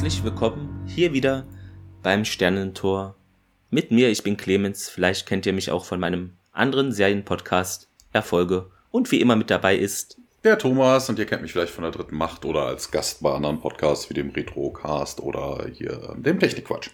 herzlich willkommen hier wieder beim Sternentor. Mit mir, ich bin Clemens, vielleicht kennt ihr mich auch von meinem anderen Serienpodcast Erfolge und wie immer mit dabei ist der Thomas und ihr kennt mich vielleicht von der dritten Macht oder als Gast bei anderen Podcasts wie dem Retrocast oder hier dem Technikquatsch.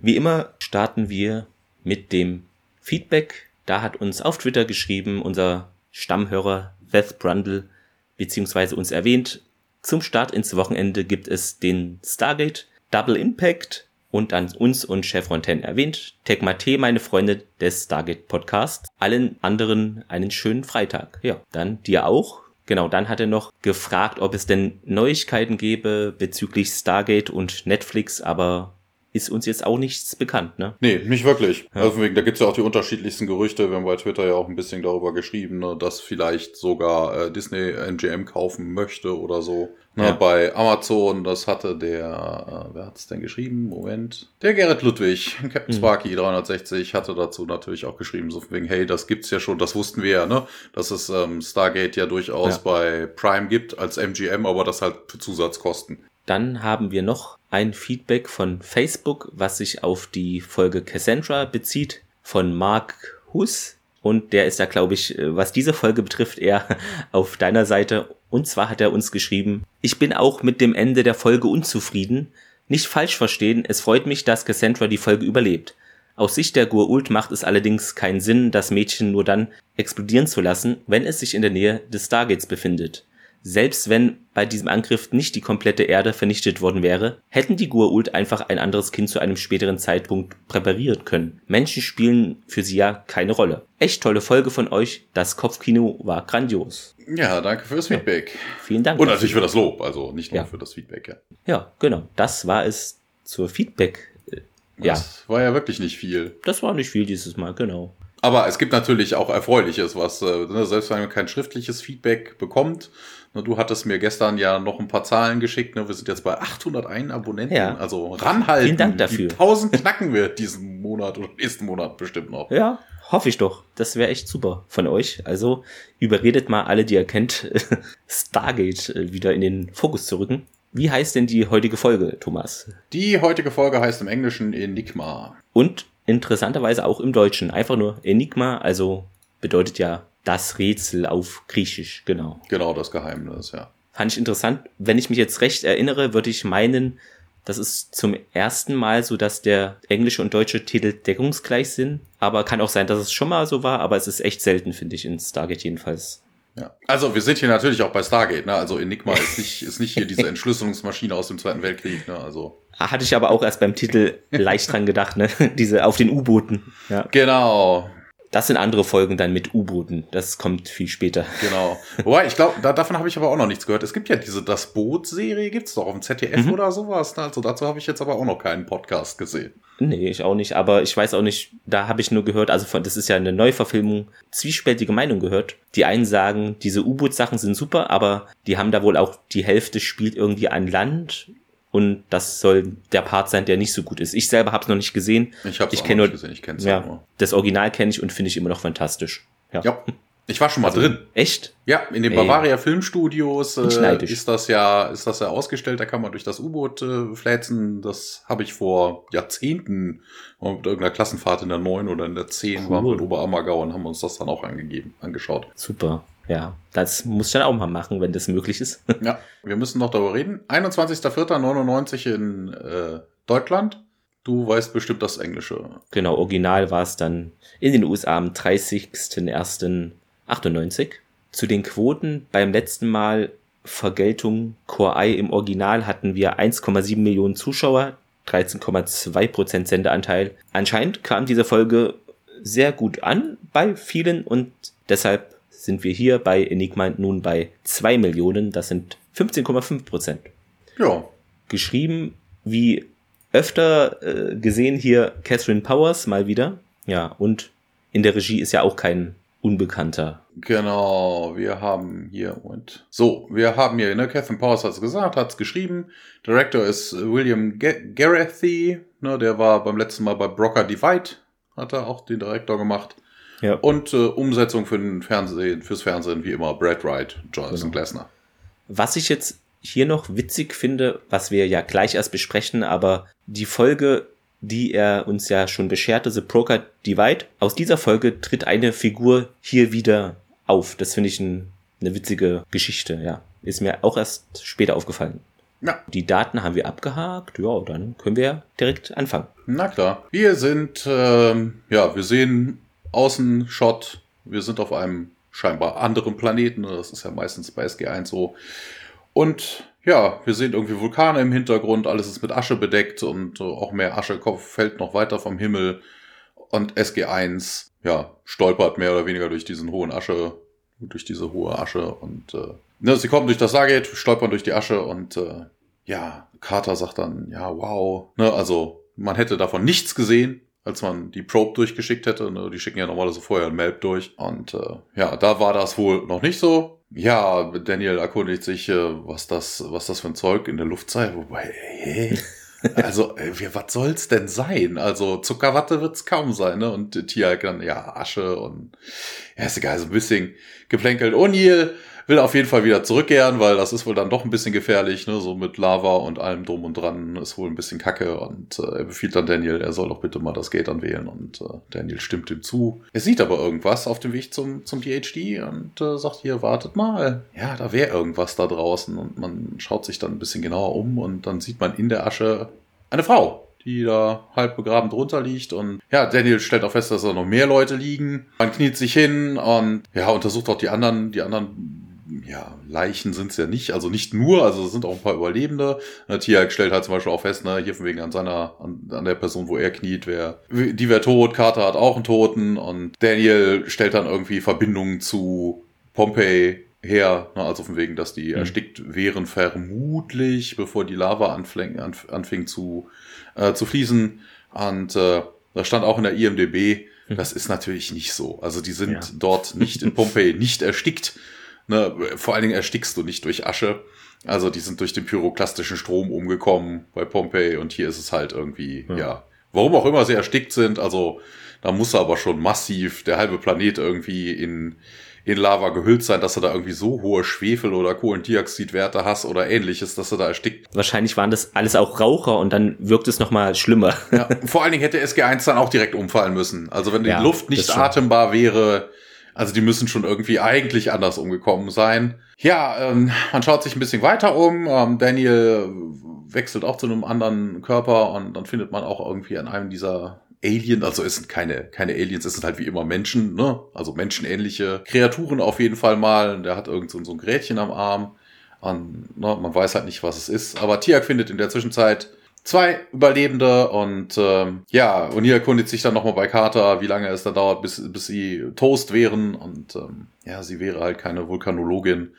Wie immer starten wir mit dem Feedback. Da hat uns auf Twitter geschrieben unser Stammhörer Beth Brundle beziehungsweise uns erwähnt, zum Start ins Wochenende gibt es den Stargate Double Impact und an uns und Chevron 10 erwähnt. Tegmate, meine Freunde des Stargate Podcasts. Allen anderen einen schönen Freitag. Ja, dann dir auch. Genau, dann hat er noch gefragt, ob es denn Neuigkeiten gäbe bezüglich Stargate und Netflix, aber ist uns jetzt auch nichts bekannt, ne? Nee, nicht wirklich. Ja. Also wegen, da gibt's ja auch die unterschiedlichsten Gerüchte. Wir haben bei Twitter ja auch ein bisschen darüber geschrieben, ne, dass vielleicht sogar äh, Disney MGM kaufen möchte oder so. Ne, ja. Bei Amazon, das hatte der, äh, wer hat's denn geschrieben? Moment. Der Gerrit Ludwig, Captain mhm. Sparky 360, hatte dazu natürlich auch geschrieben, so wegen, hey, das gibt's ja schon, das wussten wir ja, ne? Dass es ähm, Stargate ja durchaus ja. bei Prime gibt als MGM, aber das halt für Zusatzkosten. Dann haben wir noch ein Feedback von Facebook, was sich auf die Folge Cassandra bezieht, von Mark Huss. Und der ist da, glaube ich, äh, was diese Folge betrifft, eher auf deiner Seite. Und zwar hat er uns geschrieben, ich bin auch mit dem Ende der Folge unzufrieden. Nicht falsch verstehen, es freut mich, dass Cassandra die Folge überlebt. Aus Sicht der Gur-Ult macht es allerdings keinen Sinn, das Mädchen nur dann explodieren zu lassen, wenn es sich in der Nähe des Stargates befindet. Selbst wenn bei diesem Angriff nicht die komplette Erde vernichtet worden wäre, hätten die Gua'uld einfach ein anderes Kind zu einem späteren Zeitpunkt präparieren können. Menschen spielen für sie ja keine Rolle. Echt tolle Folge von euch. Das Kopfkino war grandios. Ja, danke fürs Feedback. Ja, vielen Dank. Und natürlich für das Lob, also nicht nur ja. für das Feedback. Ja. ja, genau. Das war es zur Feedback. Äh, ja. Das war ja wirklich nicht viel. Das war nicht viel dieses Mal, genau. Aber es gibt natürlich auch Erfreuliches, was, äh, ne, selbst wenn man kein schriftliches Feedback bekommt, Du hattest mir gestern ja noch ein paar Zahlen geschickt. Ne? Wir sind jetzt bei 801 Abonnenten. Ja. Also ranhalten. Vielen Dank dafür. Die 1000 knacken wir diesen Monat oder nächsten Monat bestimmt noch. Ja, hoffe ich doch. Das wäre echt super von euch. Also überredet mal alle, die ihr kennt, Stargate äh, wieder in den Fokus zu rücken. Wie heißt denn die heutige Folge, Thomas? Die heutige Folge heißt im Englischen Enigma. Und interessanterweise auch im Deutschen. Einfach nur Enigma, also bedeutet ja das Rätsel auf Griechisch, genau. Genau, das Geheimnis, ja. Fand ich interessant. Wenn ich mich jetzt recht erinnere, würde ich meinen, das ist zum ersten Mal so, dass der englische und deutsche Titel deckungsgleich sind. Aber kann auch sein, dass es schon mal so war, aber es ist echt selten, finde ich, in Stargate jedenfalls. Ja. Also wir sind hier natürlich auch bei Stargate, ne? Also Enigma ist nicht, ist nicht hier diese Entschlüsselungsmaschine aus dem Zweiten Weltkrieg, ne? Also. Hatte ich aber auch erst beim Titel leicht dran gedacht, ne? Diese auf den U-Booten. Ja. Genau. Das sind andere Folgen dann mit U-Booten. Das kommt viel später. Genau. Wobei, ich glaube, da, davon habe ich aber auch noch nichts gehört. Es gibt ja diese Das Boot-Serie, gibt's doch auf dem ZDF mhm. oder sowas. Also dazu habe ich jetzt aber auch noch keinen Podcast gesehen. Nee, ich auch nicht. Aber ich weiß auch nicht, da habe ich nur gehört, also von, das ist ja eine Neuverfilmung, zwiespältige Meinung gehört. Die einen sagen, diese U-Boot-Sachen sind super, aber die haben da wohl auch, die Hälfte spielt irgendwie an Land und das soll der Part sein, der nicht so gut ist. Ich selber habe es noch nicht gesehen. Ich habe es nicht gesehen, ich kenne es ja, nur. Das Original kenne ich und finde ich immer noch fantastisch. Ja. ja. Ich war schon mal also, drin. Echt? Ja, in den Ey. Bavaria Filmstudios äh, ist das ja ist das ja ausgestellt. Da kann man durch das U-Boot äh, fläzen. Das habe ich vor Jahrzehnten mit irgendeiner Klassenfahrt in der 9 oder in der 10 cool. waren wir in Oberammergau und haben uns das dann auch angegeben, angeschaut. Super. Ja, das muss ich dann auch mal machen, wenn das möglich ist. ja, wir müssen noch darüber reden. 21.04.99 in äh, Deutschland. Du weißt bestimmt das Englische. Genau, original war es dann in den USA am 30.01.98. Zu den Quoten beim letzten Mal Vergeltung Core I im Original hatten wir 1,7 Millionen Zuschauer, 13,2% Sendeanteil. Anscheinend kam diese Folge sehr gut an bei vielen und deshalb sind wir hier bei Enigma nun bei 2 Millionen. Das sind 15,5 Prozent. Ja. Geschrieben wie öfter äh, gesehen hier Catherine Powers mal wieder. Ja, und in der Regie ist ja auch kein Unbekannter. Genau, wir haben hier und so, wir haben hier, ne, Catherine Powers hat es gesagt, hat es geschrieben. Director ist William Garethy, ne, der war beim letzten Mal bei Brocker Divide, hat er auch den Director gemacht. Ja. Und äh, Umsetzung für den Fernsehen, fürs Fernsehen wie immer Brad Wright, Jonathan genau. Glasner. Was ich jetzt hier noch witzig finde, was wir ja gleich erst besprechen, aber die Folge, die er uns ja schon bescherte, The Broker Divide, aus dieser Folge tritt eine Figur hier wieder auf. Das finde ich ein, eine witzige Geschichte, ja. Ist mir auch erst später aufgefallen. Ja. Die Daten haben wir abgehakt. Ja, dann können wir direkt anfangen. Na klar. Wir sind, ähm, ja, wir sehen Außenshot. Wir sind auf einem scheinbar anderen Planeten. Das ist ja meistens bei SG1 so. Und ja, wir sehen irgendwie Vulkane im Hintergrund. Alles ist mit Asche bedeckt und auch mehr Asche fällt noch weiter vom Himmel. Und SG1, ja, stolpert mehr oder weniger durch diesen hohen Asche, durch diese hohe Asche und äh, Ne, sie kommen durch das Stargate, stolpern durch die Asche und äh, ja, Carter sagt dann, ja, wow. Ne, also man hätte davon nichts gesehen, als man die Probe durchgeschickt hätte. Ne, die schicken ja normalerweise vorher ein Map durch. Und äh, ja, da war das wohl noch nicht so. Ja, Daniel erkundigt sich, äh, was das, was das für ein Zeug in der Luft sei. Wobei, hä? Also, äh, was soll's denn sein? Also, Zuckerwatte wird's kaum sein, ne? Und Tialk dann, ja, Asche und, ja, ist egal, so ein bisschen geplänkelt. O'Neill will auf jeden Fall wieder zurückkehren, weil das ist wohl dann doch ein bisschen gefährlich, ne? so mit Lava und allem drum und dran ist wohl ein bisschen kacke und äh, er befiehlt dann Daniel, er soll doch bitte mal das Gate anwählen und äh, Daniel stimmt ihm zu. Er sieht aber irgendwas auf dem Weg zum, zum DHD und äh, sagt hier, wartet mal. Ja, da wäre irgendwas da draußen und man schaut sich dann ein bisschen genauer um und dann sieht man in der Asche eine Frau, die da halb begraben drunter liegt. Und ja, Daniel stellt auch fest, dass da noch mehr Leute liegen. Man kniet sich hin und ja, untersucht auch die anderen, die anderen ja, Leichen sind es ja nicht, also nicht nur, also es sind auch ein paar Überlebende. Tiag stellt halt zum Beispiel auch fest, ne, hier von wegen an seiner, an, an der Person, wo er kniet, wer, die wäre tot, Carter hat auch einen Toten und Daniel stellt dann irgendwie Verbindungen zu Pompey her, ne, also von wegen, dass die mhm. erstickt wären, vermutlich, bevor die Lava anfing, anfing zu, äh, zu fließen. Und äh, das stand auch in der IMDB, mhm. das ist natürlich nicht so. Also die sind ja. dort nicht in Pompeii nicht erstickt, Ne, vor allen Dingen erstickst du nicht durch Asche. Also die sind durch den pyroklastischen Strom umgekommen bei Pompeii und hier ist es halt irgendwie, ja. ja. Warum auch immer sie erstickt sind, also da muss aber schon massiv der halbe Planet irgendwie in, in Lava gehüllt sein, dass du da irgendwie so hohe Schwefel- oder Kohlendioxidwerte hast oder ähnliches, dass du da erstickt. Wahrscheinlich waren das alles auch Raucher und dann wirkt es nochmal schlimmer. Ja, vor allen Dingen hätte SG1 dann auch direkt umfallen müssen. Also wenn die ja, Luft nicht atembar wäre, also die müssen schon irgendwie eigentlich anders umgekommen sein. Ja, ähm, man schaut sich ein bisschen weiter um. Ähm, Daniel wechselt auch zu einem anderen Körper und dann findet man auch irgendwie an einem dieser Alien, also es sind keine, keine Aliens, es sind halt wie immer Menschen, ne? Also menschenähnliche Kreaturen auf jeden Fall mal. Der hat irgend so, ein Gerätchen am Arm. Und, ne, man weiß halt nicht, was es ist. Aber Tiak findet in der Zwischenzeit zwei Überlebende und ähm, ja, und hier erkundigt sich dann nochmal bei Carter, wie lange es da dauert, bis, bis sie Toast wären und ähm, ja, sie wäre halt keine Vulkanologin.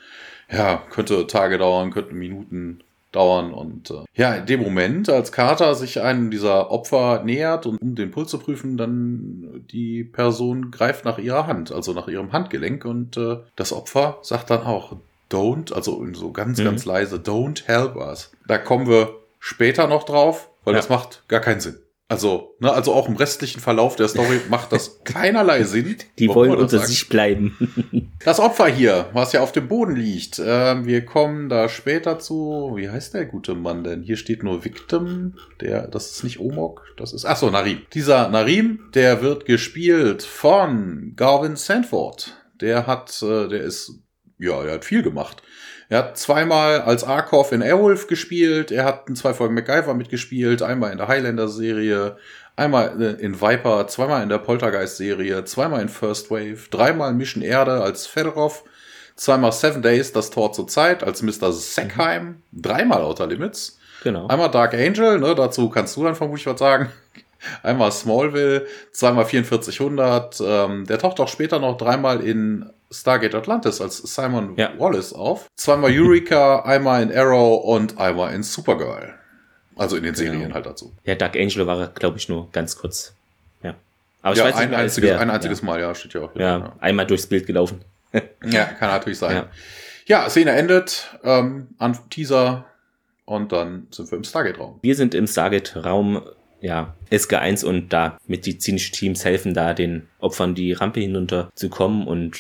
Ja, könnte Tage dauern, könnte Minuten dauern und äh, ja, in dem Moment, als Carter sich einem dieser Opfer nähert und um den Puls zu prüfen, dann die Person greift nach ihrer Hand, also nach ihrem Handgelenk und äh, das Opfer sagt dann auch Don't, also so ganz, mhm. ganz leise, Don't help us. Da kommen wir später noch drauf, weil ja. das macht gar keinen Sinn. Also, ne, also auch im restlichen Verlauf der Story macht das keinerlei Sinn. Die wollen unter sich bleiben. das Opfer hier, was ja auf dem Boden liegt, äh, wir kommen da später zu. Wie heißt der gute Mann denn? Hier steht nur Victim. Der, das ist nicht Omok, das ist. Ach so, Narim. Dieser Narim, der wird gespielt von Garvin Sanford. Der hat, äh, der ist, ja, der hat viel gemacht. Er hat zweimal als Arkov in Airwolf gespielt, er hat in zwei Folgen MacGyver mitgespielt, einmal in der Highlander-Serie, einmal äh, in Viper, zweimal in der Poltergeist-Serie, zweimal in First Wave, dreimal Mission Erde als Fedorov, zweimal Seven Days, das Tor zur Zeit als Mr. Sackheim, dreimal Outer Limits, genau. einmal Dark Angel, ne, dazu kannst du dann vermutlich was sagen. Einmal Smallville, zweimal 4400. Ähm, der taucht auch später noch dreimal in Stargate Atlantis als Simon ja. Wallace auf. Zweimal Eureka, einmal in Arrow und einmal in Supergirl. Also in den genau. Serien halt dazu. Ja, Dark Angel war, glaube ich, nur ganz kurz. Ja. Aber ich ja, weiß nicht, ein, einziges, wer, ein einziges ja. Mal, ja, steht ja auch. Wieder, ja, einmal durchs Bild gelaufen. ja, kann natürlich sein. Ja, ja Szene endet, ähm, an Teaser und dann sind wir im Stargate-Raum. Wir sind im Stargate-Raum ja, SG1 und da medizinische Teams helfen da den Opfern die Rampe hinunter zu kommen und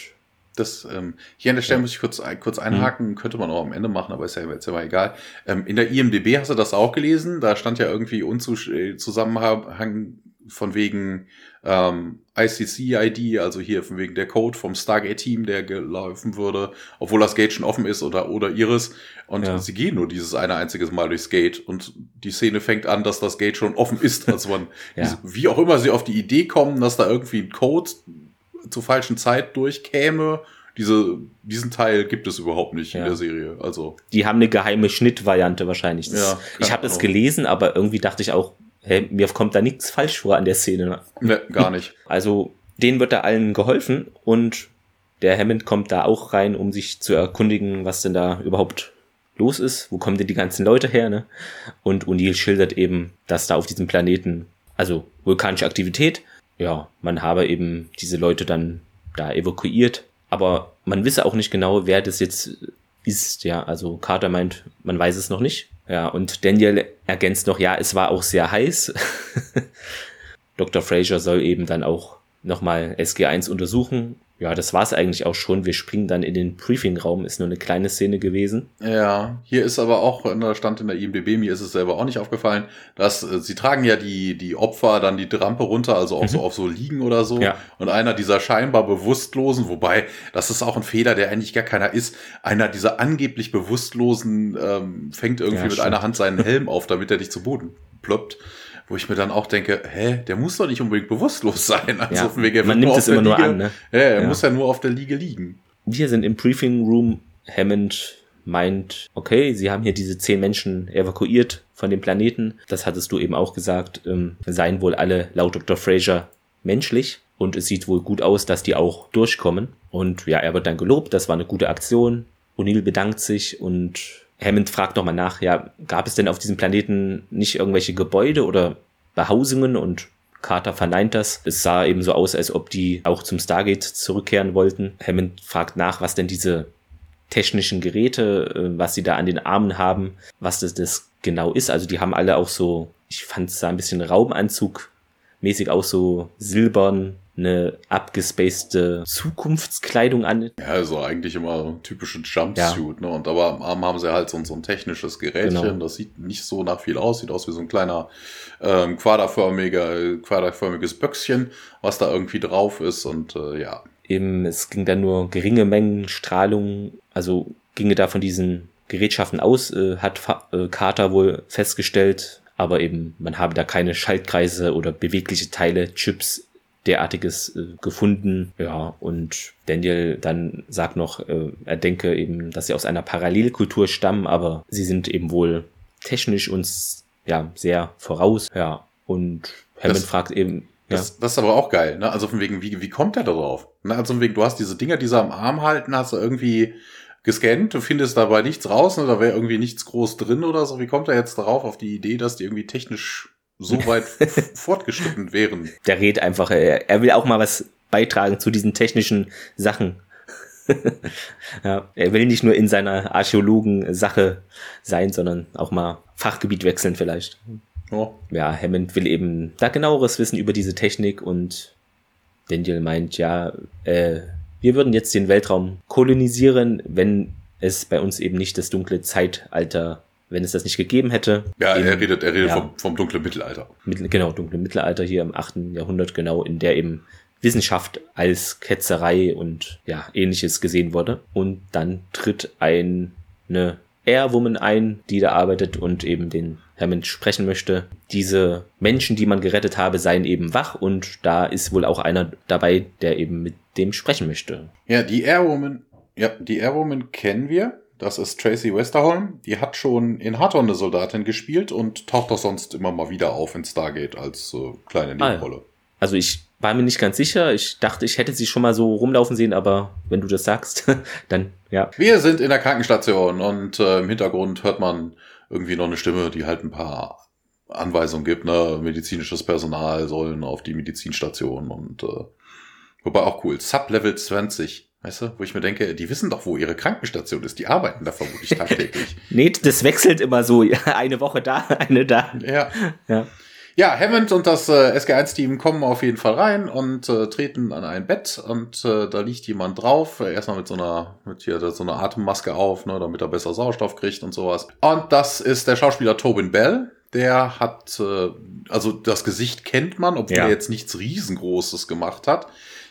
das, ähm, hier an der Stelle muss ich kurz, kurz mhm. einhaken, mhm. könnte man auch am Ende machen, aber ist ja jetzt immer egal. Ähm, in der IMDB hast du das auch gelesen, da stand ja irgendwie Unzusammenhang von wegen ähm, ICC-ID, also hier von wegen der Code vom Stargate-Team, der gelaufen würde, obwohl das Gate schon offen ist oder, oder Iris. Und ja. sie gehen nur dieses eine einziges Mal durchs Gate und die Szene fängt an, dass das Gate schon offen ist. Also man, ja. wie auch immer sie auf die Idee kommen, dass da irgendwie ein Code zur falschen Zeit durchkäme, diese, diesen Teil gibt es überhaupt nicht ja. in der Serie. Also die haben eine geheime Schnittvariante wahrscheinlich. Das, ich habe das gelesen, aber irgendwie dachte ich auch, hey, mir kommt da nichts falsch vor an der Szene. Ne, gar nicht. Also, denen wird da allen geholfen und der Hammond kommt da auch rein, um sich zu erkundigen, was denn da überhaupt los ist. Wo kommen denn die ganzen Leute her, ne? Und O'Neill schildert eben, dass da auf diesem Planeten, also vulkanische Aktivität, ja, man habe eben diese Leute dann da evakuiert, aber man wisse auch nicht genau, wer das jetzt ist, ja. Also Carter meint, man weiß es noch nicht. Ja, und Daniel ergänzt noch, ja, es war auch sehr heiß. Dr. Fraser soll eben dann auch nochmal SG1 untersuchen ja, das war's eigentlich auch schon. Wir springen dann in den Briefingraum, ist nur eine kleine Szene gewesen. Ja, hier ist aber auch, da stand in der IMDB, mir ist es selber auch nicht aufgefallen, dass äh, sie tragen ja die, die Opfer dann die Rampe runter, also auch mhm. so auf so liegen oder so. Ja. Und einer dieser scheinbar Bewusstlosen, wobei, das ist auch ein Fehler, der eigentlich gar keiner ist, einer dieser angeblich Bewusstlosen ähm, fängt irgendwie ja, mit einer Hand seinen Helm auf, damit er dich zu Boden ploppt wo ich mir dann auch denke, hä, der muss doch nicht unbedingt bewusstlos sein. Also ja, wegen, man nimmt es immer nur an, ne? Ja, er ja. muss ja nur auf der Liege liegen. Wir sind im Briefing Room. Hammond meint, okay, sie haben hier diese zehn Menschen evakuiert von dem Planeten. Das hattest du eben auch gesagt. Ähm, seien wohl alle laut Dr. Fraser menschlich. Und es sieht wohl gut aus, dass die auch durchkommen. Und ja, er wird dann gelobt. Das war eine gute Aktion. O'Neill bedankt sich und Hammond fragt nochmal nach, ja, gab es denn auf diesem Planeten nicht irgendwelche Gebäude oder Behausungen und Carter verneint das. Es sah eben so aus, als ob die auch zum Stargate zurückkehren wollten. Hammond fragt nach, was denn diese technischen Geräte, äh, was sie da an den Armen haben, was das, das genau ist. Also die haben alle auch so, ich fand es sah ein bisschen Raumanzug mäßig auch so silbern eine abgespacede Zukunftskleidung an. Ja, also eigentlich immer typische Jumpsuit, ja. ne? Und aber am Arm haben sie halt so, so ein technisches Gerätchen, genau. das sieht nicht so nach viel aus, sieht aus wie so ein kleiner ähm, quaderförmiger, quaderförmiges Böckchen, was da irgendwie drauf ist und äh, ja. Eben, es ging dann nur geringe Mengen Strahlung, also ginge da von diesen Gerätschaften aus, äh, hat äh, Carter wohl festgestellt, aber eben man habe da keine Schaltkreise oder bewegliche Teile, Chips derartiges äh, gefunden. Ja, und Daniel dann sagt noch, äh, er denke eben, dass sie aus einer Parallelkultur stammen, aber sie sind eben wohl technisch uns ja sehr voraus. Ja, und Hammond fragt eben, ja. Das, das ist aber auch geil, ne? Also von wegen, wie, wie kommt er da drauf? Ne? Also von wegen, du hast diese Dinger, die sie am Arm halten, hast du irgendwie gescannt, du findest dabei nichts raus, ne? da wäre irgendwie nichts groß drin oder so. Wie kommt er jetzt darauf, auf die Idee, dass die irgendwie technisch so weit fortgeschritten wären. Der redet einfach, er, er will auch mal was beitragen zu diesen technischen Sachen. ja, er will nicht nur in seiner Archäologen-Sache sein, sondern auch mal Fachgebiet wechseln vielleicht. Oh. Ja, Hammond will eben da genaueres wissen über diese Technik und Daniel meint, ja, äh, wir würden jetzt den Weltraum kolonisieren, wenn es bei uns eben nicht das dunkle Zeitalter wenn es das nicht gegeben hätte. Ja, eben, er redet, er redet ja, vom, vom dunklen Mittelalter. Mit, genau, dunklen Mittelalter hier im 8. Jahrhundert, genau, in der eben Wissenschaft als Ketzerei und ja, ähnliches gesehen wurde. Und dann tritt ein, eine Airwoman ein, die da arbeitet und eben den Hammond sprechen möchte. Diese Menschen, die man gerettet habe, seien eben wach und da ist wohl auch einer dabei, der eben mit dem sprechen möchte. Ja, die Airwoman, ja, die Airwoman kennen wir. Das ist Tracy Westerholm. Die hat schon in Hardon eine Soldatin gespielt und taucht auch sonst immer mal wieder auf in Stargate als äh, kleine Nebenrolle. Ah, also ich war mir nicht ganz sicher. Ich dachte, ich hätte sie schon mal so rumlaufen sehen, aber wenn du das sagst, dann ja. Wir sind in der Krankenstation und äh, im Hintergrund hört man irgendwie noch eine Stimme, die halt ein paar Anweisungen gibt. Ne? Medizinisches Personal sollen auf die Medizinstation und äh, wobei auch cool. Sub-Level 20 Weißt du, wo ich mir denke, die wissen doch, wo ihre Krankenstation ist. Die arbeiten da vermutlich tagtäglich. nee, das wechselt immer so. Eine Woche da, eine da. Ja. ja. Ja, Hammond und das äh, SG1-Team kommen auf jeden Fall rein und äh, treten an ein Bett und äh, da liegt jemand drauf. Erstmal mit so einer, mit hier so einer Atemmaske auf, ne, damit er besser Sauerstoff kriegt und sowas. Und das ist der Schauspieler Tobin Bell. Der hat, äh, also das Gesicht kennt man, obwohl ja. er jetzt nichts riesengroßes gemacht hat.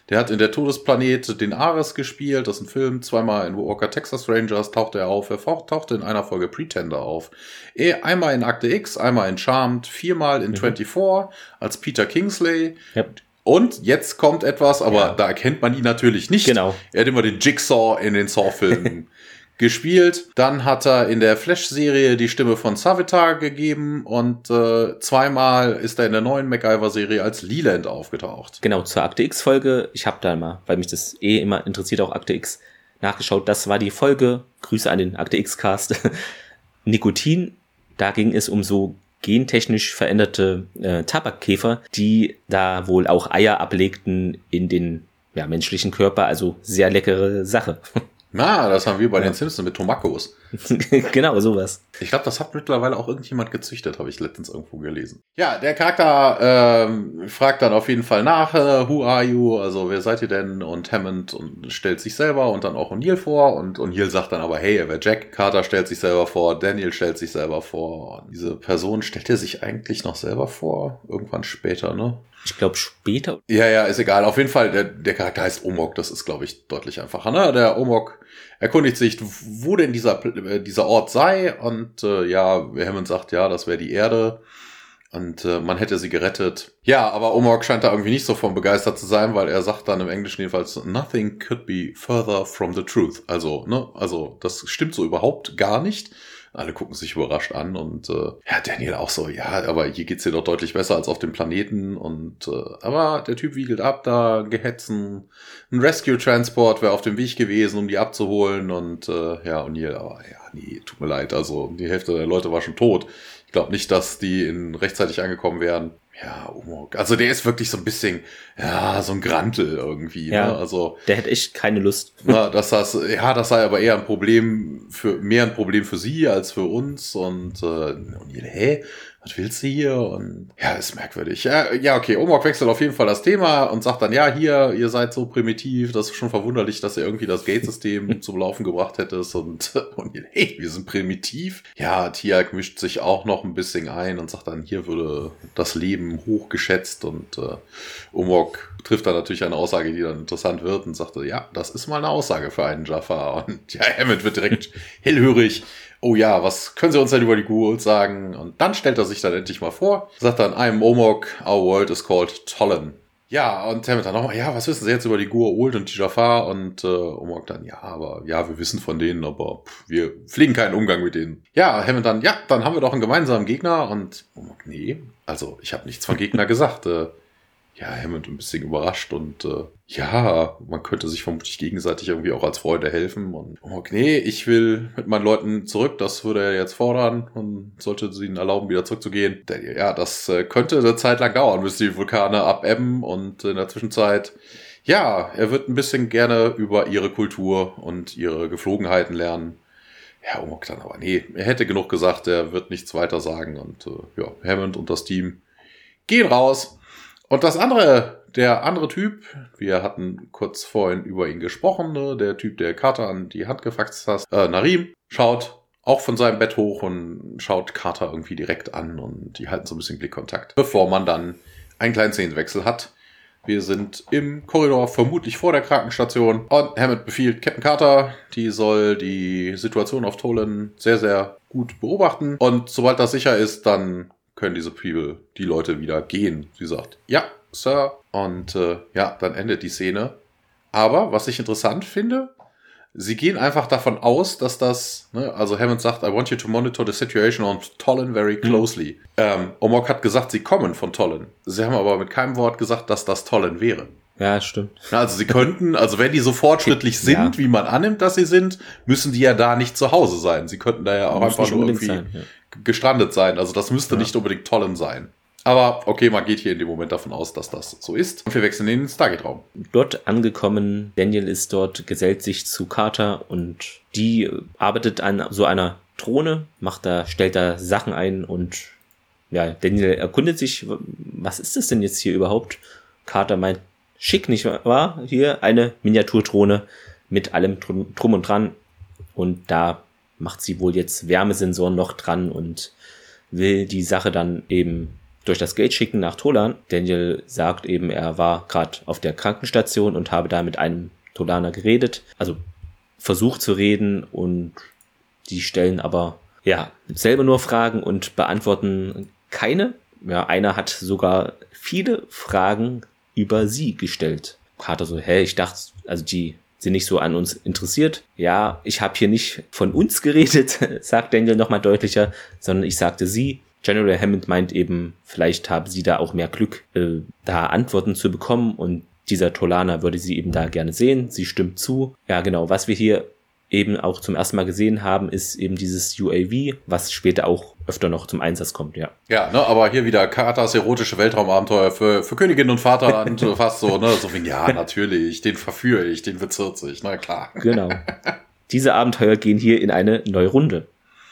Der hat in der Todesplanet den Ares gespielt, das ist ein Film, zweimal in Walker Texas Rangers tauchte er auf, er tauchte in einer Folge Pretender auf. Einmal in Akte X, einmal in Charmed, viermal in mhm. 24 als Peter Kingsley. Yep. Und jetzt kommt etwas, aber ja. da erkennt man ihn natürlich nicht. Genau. Er hat immer den Jigsaw in den Saw-Filmen gespielt. Dann hat er in der Flash-Serie die Stimme von Savitar gegeben und äh, zweimal ist er in der neuen MacGyver-Serie als Leland aufgetaucht. Genau, zur Akte X-Folge. Ich habe da mal, weil mich das eh immer interessiert, auch Akte X nachgeschaut. Das war die Folge. Grüße an den Akte X-Cast. Nikotin. Da ging es um so gentechnisch veränderte äh, Tabakkäfer, die da wohl auch Eier ablegten in den ja, menschlichen Körper. Also sehr leckere Sache. Na, das haben wir bei ja. den Simpsons mit Tomakos. genau, sowas. Ich glaube, das hat mittlerweile auch irgendjemand gezüchtet, habe ich letztens irgendwo gelesen. Ja, der Charakter ähm, fragt dann auf jeden Fall nach, äh, who are you? Also, wer seid ihr denn? Und Hammond und stellt sich selber und dann auch O'Neill vor. Und O'Neill sagt dann aber, hey, er wäre Jack. Carter stellt sich selber vor, Daniel stellt sich selber vor. Und diese Person stellt er sich eigentlich noch selber vor? Irgendwann später, ne? Ich glaube später. Ja, ja, ist egal. Auf jeden Fall, der, der Charakter heißt Omok, das ist, glaube ich, deutlich einfacher. Ne? Der Omok erkundigt sich, wo denn dieser, äh, dieser Ort sei. Und äh, ja, Hammond sagt, ja, das wäre die Erde. Und äh, man hätte sie gerettet. Ja, aber Omok scheint da irgendwie nicht so von begeistert zu sein, weil er sagt dann im Englischen jedenfalls, nothing could be further from the truth. Also, ne, also das stimmt so überhaupt gar nicht. Alle gucken sich überrascht an und äh, ja, Daniel auch so, ja, aber hier geht's dir doch deutlich besser als auf dem Planeten und äh, aber der Typ wiegelt ab, da gehetzen. Ein Rescue-Transport wäre auf dem Weg gewesen, um die abzuholen und äh, ja, O'Neill, aber ja, nee, tut mir leid, also die Hälfte der Leute war schon tot. Ich glaube nicht, dass die in rechtzeitig angekommen wären. Ja, Umok. Also der ist wirklich so ein bisschen, ja, so ein Grantel irgendwie. Ja, ne? Also der hätte echt keine Lust. Na, dass das, ja, das sei aber eher ein Problem für mehr ein Problem für sie als für uns. Und, äh, und hä? Was willst du hier? Und ja, ist merkwürdig. Ja, ja okay, Omok wechselt auf jeden Fall das Thema und sagt dann, ja, hier, ihr seid so primitiv, das ist schon verwunderlich, dass ihr irgendwie das Gate-System zum Laufen gebracht hättest und, und hey, wir sind primitiv. Ja, Tiag mischt sich auch noch ein bisschen ein und sagt dann, hier würde das Leben hochgeschätzt und äh, Omok trifft dann natürlich eine Aussage, die dann interessant wird und sagte, ja, das ist mal eine Aussage für einen Jaffa. Und ja, Hammond wird direkt hellhörig oh ja, was können Sie uns denn über die Ghouls sagen? Und dann stellt er sich dann endlich mal vor, sagt dann, I'm Omok, our world is called Tollen. Ja, und Hammond dann nochmal, ja, was wissen Sie jetzt über die Gur und die Jafar? Und äh, Omok dann, ja, aber ja, wir wissen von denen, aber pff, wir pflegen keinen Umgang mit denen. Ja, Hammond dann, ja, dann haben wir doch einen gemeinsamen Gegner. Und Omok, nee, also ich habe nichts von Gegner gesagt. Äh, ja, Hammond ein bisschen überrascht und äh, ja, man könnte sich vermutlich gegenseitig irgendwie auch als Freunde helfen und oh, nee, ich will mit meinen Leuten zurück, das würde er jetzt fordern und sollte sie ihnen erlauben, wieder zurückzugehen. Ja, das äh, könnte eine Zeit lang dauern, bis die Vulkane abebben und in der Zwischenzeit ja, er wird ein bisschen gerne über ihre Kultur und ihre Geflogenheiten lernen. Ja, Omok dann aber nee, er hätte genug gesagt, er wird nichts weiter sagen und äh, ja, Hammond und das Team gehen raus und das andere, der andere Typ, wir hatten kurz vorhin über ihn gesprochen, ne? der Typ, der Carter an die Hand gefaxt hat, äh, Narim, schaut auch von seinem Bett hoch und schaut Carter irgendwie direkt an und die halten so ein bisschen Blickkontakt, bevor man dann einen kleinen Szenenwechsel hat. Wir sind im Korridor, vermutlich vor der Krankenstation. Und Hammond befiehlt Captain Carter, die soll die Situation auf Tolan sehr, sehr gut beobachten. Und sobald das sicher ist, dann können diese People, die Leute wieder gehen. Sie sagt, ja, Sir. Und äh, ja, dann endet die Szene. Aber was ich interessant finde, sie gehen einfach davon aus, dass das, ne, also Hammond sagt, I want you to monitor the situation on Tollen very mhm. closely. Mhm. Ähm, Omok hat gesagt, sie kommen von Tollen. Sie haben aber mit keinem Wort gesagt, dass das Tollen wäre. Ja, stimmt. Also sie könnten, also wenn die so fortschrittlich sind, ja. wie man annimmt, dass sie sind, müssen die ja da nicht zu Hause sein. Sie könnten da ja auch einfach nur irgendwie sein, ja. gestrandet sein. Also das müsste ja. nicht unbedingt Tollen sein. Aber okay, man geht hier in dem Moment davon aus, dass das so ist. Und wir wechseln in den Stargate-Raum. Dort angekommen, Daniel ist dort, gesellt sich zu Carter und die arbeitet an so einer Drohne, macht da, stellt da Sachen ein und ja, Daniel erkundet sich, was ist das denn jetzt hier überhaupt? Carter meint, schick nicht wahr? Hier eine Miniaturdrohne mit allem drum und dran. Und da macht sie wohl jetzt Wärmesensoren noch dran und will die Sache dann eben durch das Gate schicken nach Tolan. Daniel sagt eben, er war gerade auf der Krankenstation und habe da mit einem Tolaner geredet, also versucht zu reden und die stellen aber ja selber nur Fragen und beantworten keine. Ja, einer hat sogar viele Fragen über sie gestellt. Carter so, hä, ich dachte, also die sind nicht so an uns interessiert. Ja, ich habe hier nicht von uns geredet, sagt Daniel nochmal deutlicher, sondern ich sagte sie. General Hammond meint eben, vielleicht haben sie da auch mehr Glück, äh, da Antworten zu bekommen und dieser Tolana würde sie eben da gerne sehen. Sie stimmt zu. Ja, genau. Was wir hier eben auch zum ersten Mal gesehen haben, ist eben dieses UAV, was später auch öfter noch zum Einsatz kommt, ja. Ja, ne, aber hier wieder Katas erotische Weltraumabenteuer für, für Königin und Vaterland, fast so, ne, so wie, ja, natürlich, den verführe ich, den bezirze ich, na klar. Genau. Diese Abenteuer gehen hier in eine neue Runde.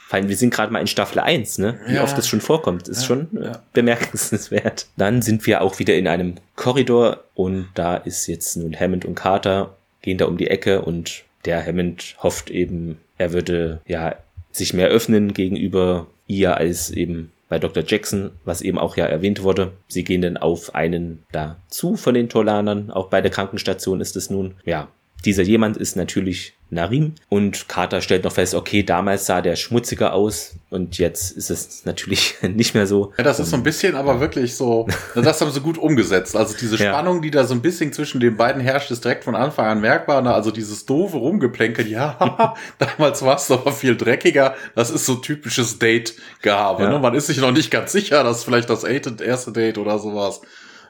Vor allem, wir sind gerade mal in Staffel 1, ne? Wie ja. oft das schon vorkommt, ist ja, schon äh, ja. bemerkenswert. Dann sind wir auch wieder in einem Korridor und da ist jetzt nun Hammond und Carter gehen da um die Ecke und der Hammond hofft eben, er würde ja sich mehr öffnen gegenüber ihr als eben bei Dr. Jackson, was eben auch ja erwähnt wurde. Sie gehen dann auf einen da zu von den Tolanern. Auch bei der Krankenstation ist es nun. Ja, dieser jemand ist natürlich Narim und Carter stellt noch fest, okay, damals sah der schmutziger aus und jetzt ist es natürlich nicht mehr so. Ja, das ist so ein bisschen aber wirklich so, das haben sie gut umgesetzt. Also diese Spannung, ja. die da so ein bisschen zwischen den beiden herrscht, ist direkt von Anfang an merkbar. Ne? Also dieses doofe Rumgeplänkel, ja, damals war es aber viel dreckiger. Das ist so typisches Date-Gehabe. Ja. Ne? Man ist sich noch nicht ganz sicher, dass vielleicht das erste Date oder sowas.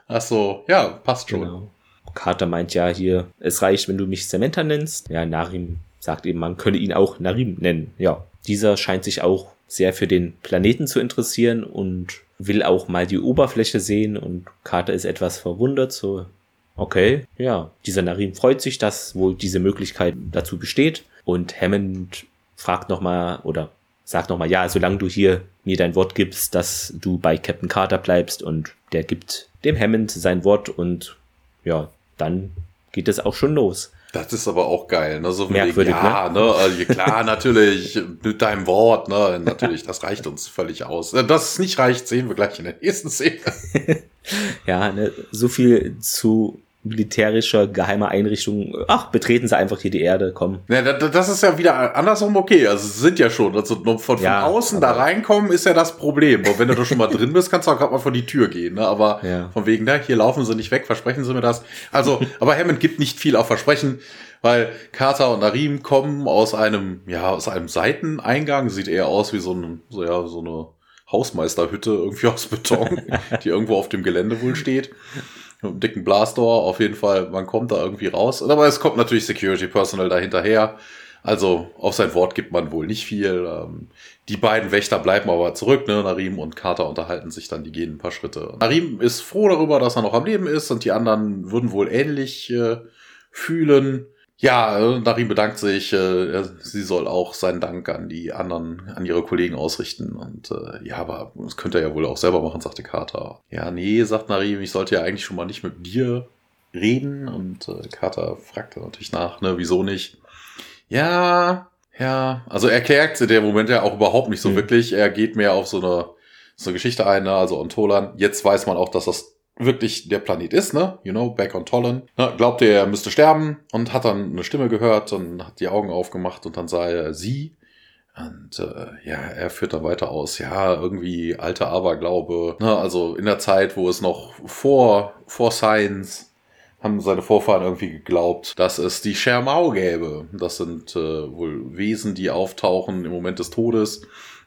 Ach so, ja, passt schon. Genau. Carter meint ja hier, es reicht, wenn du mich Samantha nennst. Ja, Narim sagt eben, man könne ihn auch Narim nennen. Ja, dieser scheint sich auch sehr für den Planeten zu interessieren und will auch mal die Oberfläche sehen und Carter ist etwas verwundert, so, okay, ja, dieser Narim freut sich, dass wohl diese Möglichkeit dazu besteht und Hammond fragt nochmal oder sagt nochmal, ja, solange du hier mir dein Wort gibst, dass du bei Captain Carter bleibst und der gibt dem Hammond sein Wort und ja, dann geht es auch schon los. Das ist aber auch geil, ne? So Merkwürdig, wegen, ja, ne? ne? Also, klar, natürlich, mit deinem Wort, ne? Natürlich, das reicht uns völlig aus. Dass es nicht reicht, sehen wir gleich in der nächsten Szene. ja, ne? so viel zu militärischer geheimer Einrichtung, ach, betreten sie einfach hier die Erde, komm. Ja, das ist ja wieder andersrum okay. Also sie sind ja schon. Also von, von ja, außen da reinkommen ist ja das Problem. Und wenn du da schon mal drin bist, kannst du auch gerade mal vor die Tür gehen. Ne? Aber ja. von wegen, ne, hier laufen sie nicht weg, versprechen sie mir das. Also, aber Hammond gibt nicht viel auf Versprechen, weil Carter und Narim kommen aus einem, ja, aus einem Seiteneingang. Sieht eher aus wie so, ein, so, ja, so eine Hausmeisterhütte irgendwie aus Beton, die irgendwo auf dem Gelände wohl steht einem dicken Blastdoor. Auf jeden Fall, man kommt da irgendwie raus. Aber es kommt natürlich Security Personnel dahinterher. Also auf sein Wort gibt man wohl nicht viel. Ähm, die beiden Wächter bleiben aber zurück. Ne? Narim und Carter unterhalten sich dann, die gehen ein paar Schritte. Narim ist froh darüber, dass er noch am Leben ist und die anderen würden wohl ähnlich äh, fühlen. Ja, äh, Narim bedankt sich. Äh, sie soll auch seinen Dank an die anderen, an ihre Kollegen ausrichten. Und äh, ja, aber das könnte er ja wohl auch selber machen, sagte Carter. Ja, nee, sagt Narim, ich sollte ja eigentlich schon mal nicht mit dir reden. Und äh, Carter fragte natürlich nach, ne, wieso nicht? Ja, ja, also er erklärt in dem Moment ja auch überhaupt nicht so mhm. wirklich. Er geht mehr auf so eine, so eine Geschichte ein, ne? also on Tolan. Jetzt weiß man auch, dass das wirklich der Planet ist, ne? You know, back on Tollin. Ne? Glaubte er, er müsste sterben und hat dann eine Stimme gehört und hat die Augen aufgemacht und dann sah er sie. Und äh, ja, er führt dann weiter aus, ja, irgendwie alter Aberglaube. Ne? Also in der Zeit, wo es noch vor, vor Science haben seine Vorfahren irgendwie geglaubt, dass es die Schermau gäbe. Das sind äh, wohl Wesen, die auftauchen im Moment des Todes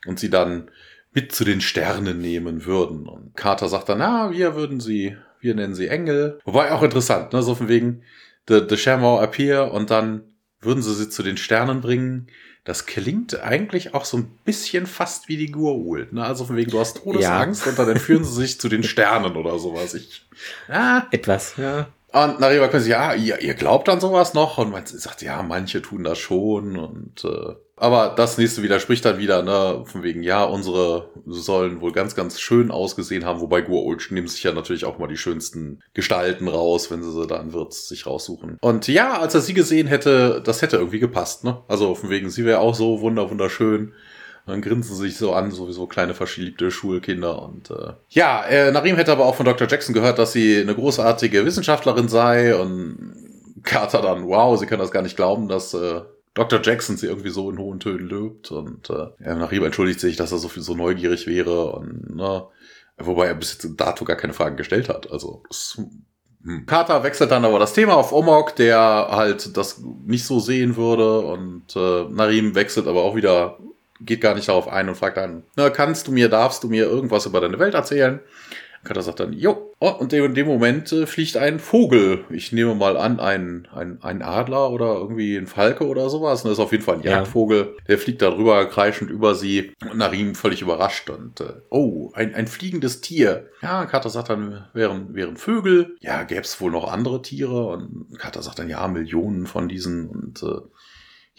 und sie dann mit zu den Sternen nehmen würden. Und Carter sagt dann, na, wir würden sie, wir nennen sie Engel. Wobei auch interessant, ne, so von wegen, the, the Shamrow appear und dann würden sie sie zu den Sternen bringen. Das klingt eigentlich auch so ein bisschen fast wie die Gurult, ne? Also von wegen, du hast Todesangst ja. und dann entführen sie sich zu den Sternen oder sowas. Ich, ah. Etwas, ja. Und Nariva kann sich, ja, ihr, ihr glaubt an sowas noch? Und man sagt, ja, manche tun das schon. Und äh, aber das nächste widerspricht dann wieder, ne, von wegen, ja, unsere sollen wohl ganz, ganz schön ausgesehen haben, wobei Gua'uld nehmen sich ja natürlich auch mal die schönsten Gestalten raus, wenn sie sie dann wird sich raussuchen. Und ja, als er sie gesehen hätte, das hätte irgendwie gepasst, ne? Also von wegen, sie wäre auch so wunder, wunderschön. Dann grinsen sie sich so an, sowieso kleine verschiebte Schulkinder. Und äh, ja, äh, Narim hätte aber auch von Dr. Jackson gehört, dass sie eine großartige Wissenschaftlerin sei. Und Carter dann, wow, sie kann das gar nicht glauben, dass äh, Dr. Jackson sie irgendwie so in hohen Tönen lobt und äh, ihm entschuldigt sich, dass er so viel so neugierig wäre und ne, wobei er bis jetzt dato gar keine Fragen gestellt hat. Also es, hm. Carter wechselt dann aber das Thema auf Omok, der halt das nicht so sehen würde und äh, Narim wechselt aber auch wieder, geht gar nicht darauf ein und fragt dann, na, kannst du mir, darfst du mir irgendwas über deine Welt erzählen? Kater sagt dann, jo. Oh, und in dem Moment äh, fliegt ein Vogel. Ich nehme mal an, ein, ein, ein Adler oder irgendwie ein Falke oder sowas. Und das ist auf jeden Fall ein ja. Jagdvogel. Der fliegt darüber, kreischend über sie. Und Narim völlig überrascht. Und, äh, oh, ein, ein fliegendes Tier. Ja, Kater sagt dann, wären, wären Vögel. Ja, gäbe es wohl noch andere Tiere. Und Kater sagt dann, ja, Millionen von diesen. Und äh,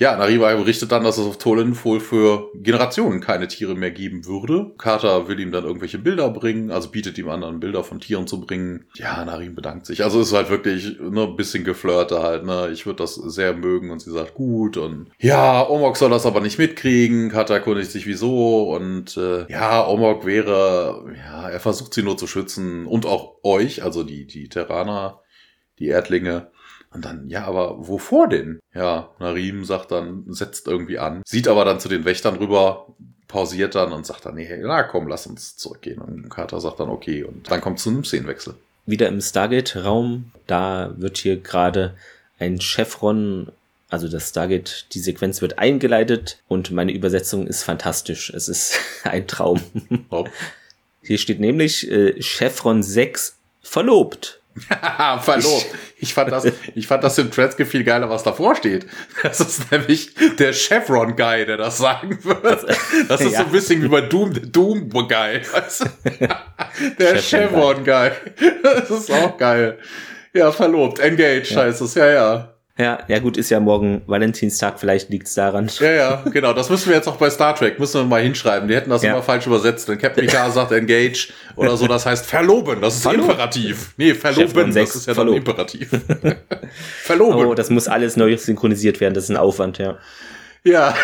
ja, Nariva berichtet dann, dass es auf Tolen wohl für Generationen keine Tiere mehr geben würde. Carter will ihm dann irgendwelche Bilder bringen, also bietet ihm an, Bilder von Tieren zu bringen. Ja, Narim bedankt sich. Also ist halt wirklich nur ein bisschen geflirte halt, ne? Ich würde das sehr mögen und sie sagt gut und ja, Omok soll das aber nicht mitkriegen. Carter erkundigt sich wieso und äh, ja, Omok wäre, ja, er versucht sie nur zu schützen und auch euch, also die, die Terraner, die Erdlinge. Und dann, ja, aber wovor denn? Ja, Narim sagt dann, setzt irgendwie an, sieht aber dann zu den Wächtern rüber, pausiert dann und sagt dann, nee, na komm, lass uns zurückgehen. Und Carter sagt dann, okay. Und dann kommt es zu einem Szenenwechsel. Wieder im Stargate-Raum, da wird hier gerade ein Chevron, also das Stargate, die Sequenz wird eingeleitet und meine Übersetzung ist fantastisch. Es ist ein Traum. Oh. Hier steht nämlich äh, Chevron 6 verlobt. Verlobt. Ich, ich, fand das, ich fand das im Treadskill viel geiler, was davor steht. Das ist nämlich der Chevron-Guy, der das sagen wird. Das ist ja. so ein bisschen wie bei Doom, der Doom-Guy. Der Chevron-Guy. Das ist auch geil. Ja, verlobt. Engage ja. heißt es. Ja, ja. Ja, ja gut, ist ja morgen Valentinstag, vielleicht liegt's daran. Ja, ja, genau. Das müssen wir jetzt auch bei Star Trek, müssen wir mal hinschreiben. Die hätten das ja. immer falsch übersetzt. Denn Captain Picard sagt engage oder so, das heißt verloben, das ist Verlob. Imperativ. Nee, verloben, das ist ja dann Imperativ. verloben. Oh, das muss alles neu synchronisiert werden, das ist ein Aufwand, ja. Ja,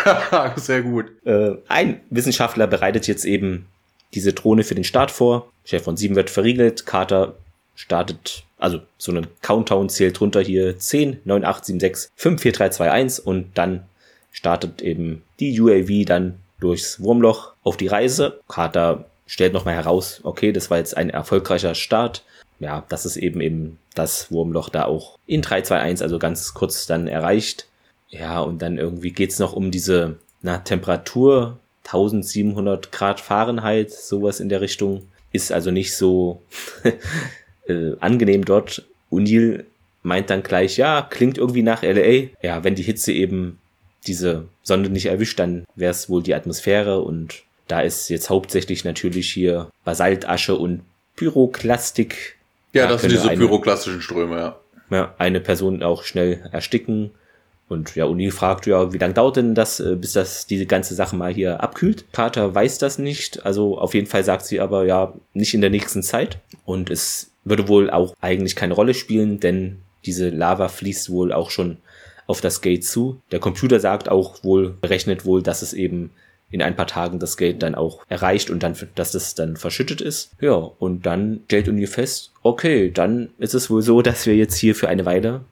sehr gut. Äh, ein Wissenschaftler bereitet jetzt eben diese Drohne für den Start vor. Chef von 7 wird verriegelt, Carter startet also so ein Countdown zählt runter hier 10, 9, 8, 7, 6, 5, 4, 3, 2, 1 und dann startet eben die UAV dann durchs Wurmloch auf die Reise. Carter stellt nochmal heraus, okay, das war jetzt ein erfolgreicher Start. Ja, das ist eben eben das Wurmloch da auch in 3, 2, 1, also ganz kurz dann erreicht. Ja, und dann irgendwie geht's noch um diese na, Temperatur, 1700 Grad Fahrenheit, sowas in der Richtung. Ist also nicht so äh, angenehm dort. O'Neill meint dann gleich, ja, klingt irgendwie nach LA. Ja, wenn die Hitze eben diese Sonde nicht erwischt, dann wäre es wohl die Atmosphäre und da ist jetzt hauptsächlich natürlich hier Basaltasche und Pyroklastik. Ja, da das sind diese eine, pyroklastischen Ströme, ja. Ja, eine Person auch schnell ersticken. Und ja, O'Neill fragt ja, wie lange dauert denn das, äh, bis das diese ganze Sache mal hier abkühlt? Carter weiß das nicht. Also auf jeden Fall sagt sie aber ja, nicht in der nächsten Zeit. Und es würde wohl auch eigentlich keine Rolle spielen, denn diese Lava fließt wohl auch schon auf das Gate zu. Der Computer sagt auch wohl, berechnet wohl, dass es eben in ein paar Tagen das Gate dann auch erreicht und dann, dass das dann verschüttet ist. Ja, und dann stellt Uni fest, okay, dann ist es wohl so, dass wir jetzt hier für eine Weile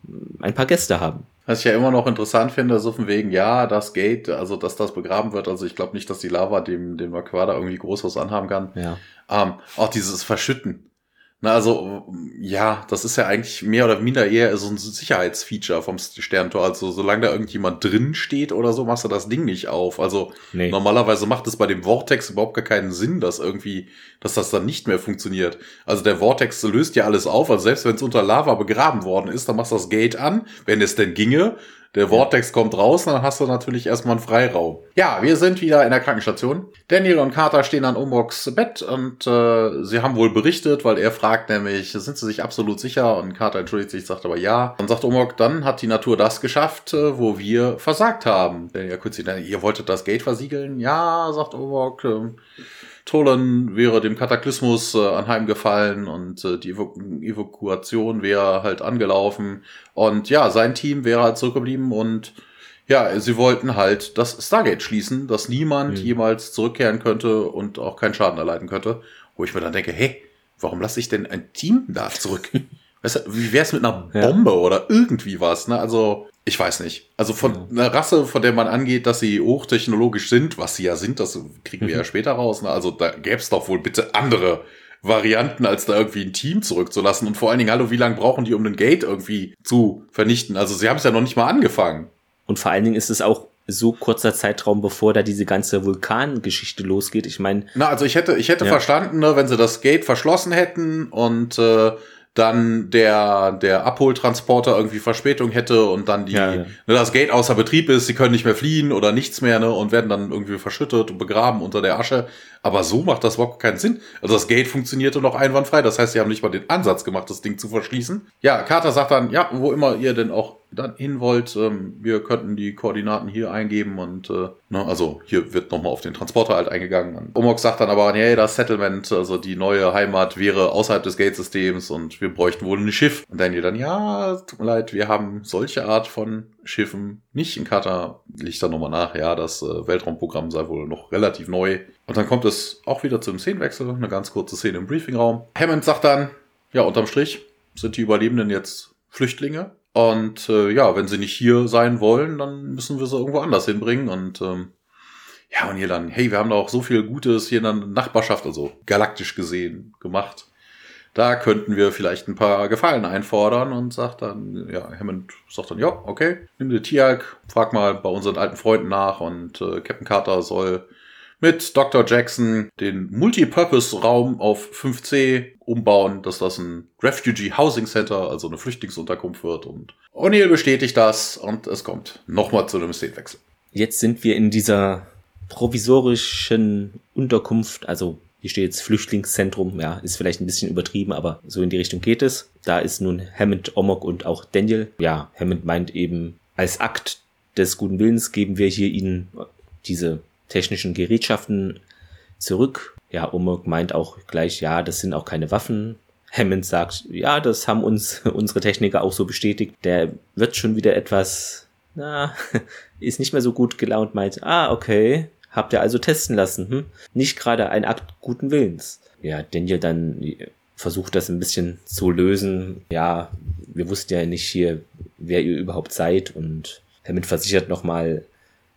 ein paar Gäste haben. Was ich ja immer noch interessant finde, so von wegen, ja, das Gate, also dass das begraben wird, also ich glaube nicht, dass die Lava dem, dem Aquada irgendwie groß was anhaben kann. Ja. Ähm, auch dieses Verschütten. Na, also, ja, das ist ja eigentlich mehr oder minder eher so ein Sicherheitsfeature vom Sterntor. Also, solange da irgendjemand drin steht oder so, machst du das Ding nicht auf. Also, nee. normalerweise macht es bei dem Vortex überhaupt gar keinen Sinn, dass irgendwie, dass das dann nicht mehr funktioniert. Also, der Vortex löst ja alles auf. Also, selbst wenn es unter Lava begraben worden ist, dann machst du das Gate an, wenn es denn ginge. Der Vortex kommt raus, dann hast du natürlich erstmal einen Freiraum. Ja, wir sind wieder in der Krankenstation. Daniel und Carter stehen an Umoks Bett und äh, sie haben wohl berichtet, weil er fragt nämlich, sind sie sich absolut sicher? Und Carter entschuldigt sich, sagt aber ja. Dann sagt Umok, dann hat die Natur das geschafft, äh, wo wir versagt haben. Daniel kurz, ihr wolltet das Gate versiegeln? Ja, sagt Umok. Äh, Tolan wäre dem Kataklysmus äh, anheimgefallen und äh, die Evo Evakuation wäre halt angelaufen. Und ja, sein Team wäre halt zurückgeblieben und ja, sie wollten halt das Stargate schließen, dass niemand mhm. jemals zurückkehren könnte und auch keinen Schaden erleiden könnte. Wo ich mir dann denke, hey, warum lasse ich denn ein Team da zurück? weißt du, wie wär's mit einer Bombe ja. oder irgendwie was? Ne? Also ich weiß nicht. Also von ja. einer Rasse, von der man angeht, dass sie hochtechnologisch sind, was sie ja sind, das kriegen wir mhm. ja später raus. Ne? Also da gäbe es doch wohl bitte andere Varianten, als da irgendwie ein Team zurückzulassen. Und vor allen Dingen, hallo, wie lange brauchen die, um den Gate irgendwie zu vernichten? Also sie haben es ja noch nicht mal angefangen. Und vor allen Dingen ist es auch so kurzer Zeitraum, bevor da diese ganze Vulkangeschichte losgeht. Ich meine. Na, also ich hätte, ich hätte ja. verstanden, ne, wenn sie das Gate verschlossen hätten und äh, dann der, der Abholtransporter irgendwie Verspätung hätte und dann die, ja, ja. Ne, das Gate außer Betrieb ist, sie können nicht mehr fliehen oder nichts mehr, ne, und werden dann irgendwie verschüttet und begraben unter der Asche. Aber so macht das überhaupt keinen Sinn. Also das Gate funktionierte noch einwandfrei. Das heißt, sie haben nicht mal den Ansatz gemacht, das Ding zu verschließen. Ja, Carter sagt dann, ja, wo immer ihr denn auch dann hin wollt, ähm, wir könnten die Koordinaten hier eingeben und äh, ne, also hier wird nochmal auf den Transporter halt eingegangen. Und Omok sagt dann aber, nee, das Settlement, also die neue Heimat wäre außerhalb des Gate-Systems und wir bräuchten wohl ein Schiff. Und Daniel dann, ja, tut mir leid, wir haben solche Art von Schiffen nicht in Katar. Liegt da nochmal nach, ja, das äh, Weltraumprogramm sei wohl noch relativ neu. Und dann kommt es auch wieder zum Szenenwechsel, eine ganz kurze Szene im Briefingraum. Hammond sagt dann, ja, unterm Strich sind die Überlebenden jetzt Flüchtlinge. Und äh, ja, wenn sie nicht hier sein wollen, dann müssen wir sie irgendwo anders hinbringen. Und ähm, ja, und hier dann, hey, wir haben doch auch so viel Gutes hier in der Nachbarschaft, also galaktisch gesehen, gemacht. Da könnten wir vielleicht ein paar Gefallen einfordern und sagt dann, ja, Hammond sagt dann, ja, okay, nimm dir Tiag, frag mal bei unseren alten Freunden nach und äh, Captain Carter soll mit Dr. Jackson den Multipurpose-Raum auf 5C umbauen, dass das ein Refugee Housing Center, also eine Flüchtlingsunterkunft wird. Und O'Neill bestätigt das und es kommt nochmal zu einem Szenenwechsel. Jetzt sind wir in dieser provisorischen Unterkunft, also hier steht jetzt Flüchtlingszentrum, ja, ist vielleicht ein bisschen übertrieben, aber so in die Richtung geht es. Da ist nun Hammond, Omok und auch Daniel. Ja, Hammond meint eben, als Akt des guten Willens geben wir hier ihnen diese technischen Gerätschaften zurück. Ja, Omok meint auch gleich, ja, das sind auch keine Waffen. Hammond sagt, ja, das haben uns unsere Techniker auch so bestätigt. Der wird schon wieder etwas, na, ist nicht mehr so gut gelaunt, meint, ah, okay, habt ihr also testen lassen, hm? Nicht gerade ein Akt guten Willens. Ja, Daniel dann versucht das ein bisschen zu lösen. Ja, wir wussten ja nicht hier, wer ihr überhaupt seid und Hammond versichert nochmal,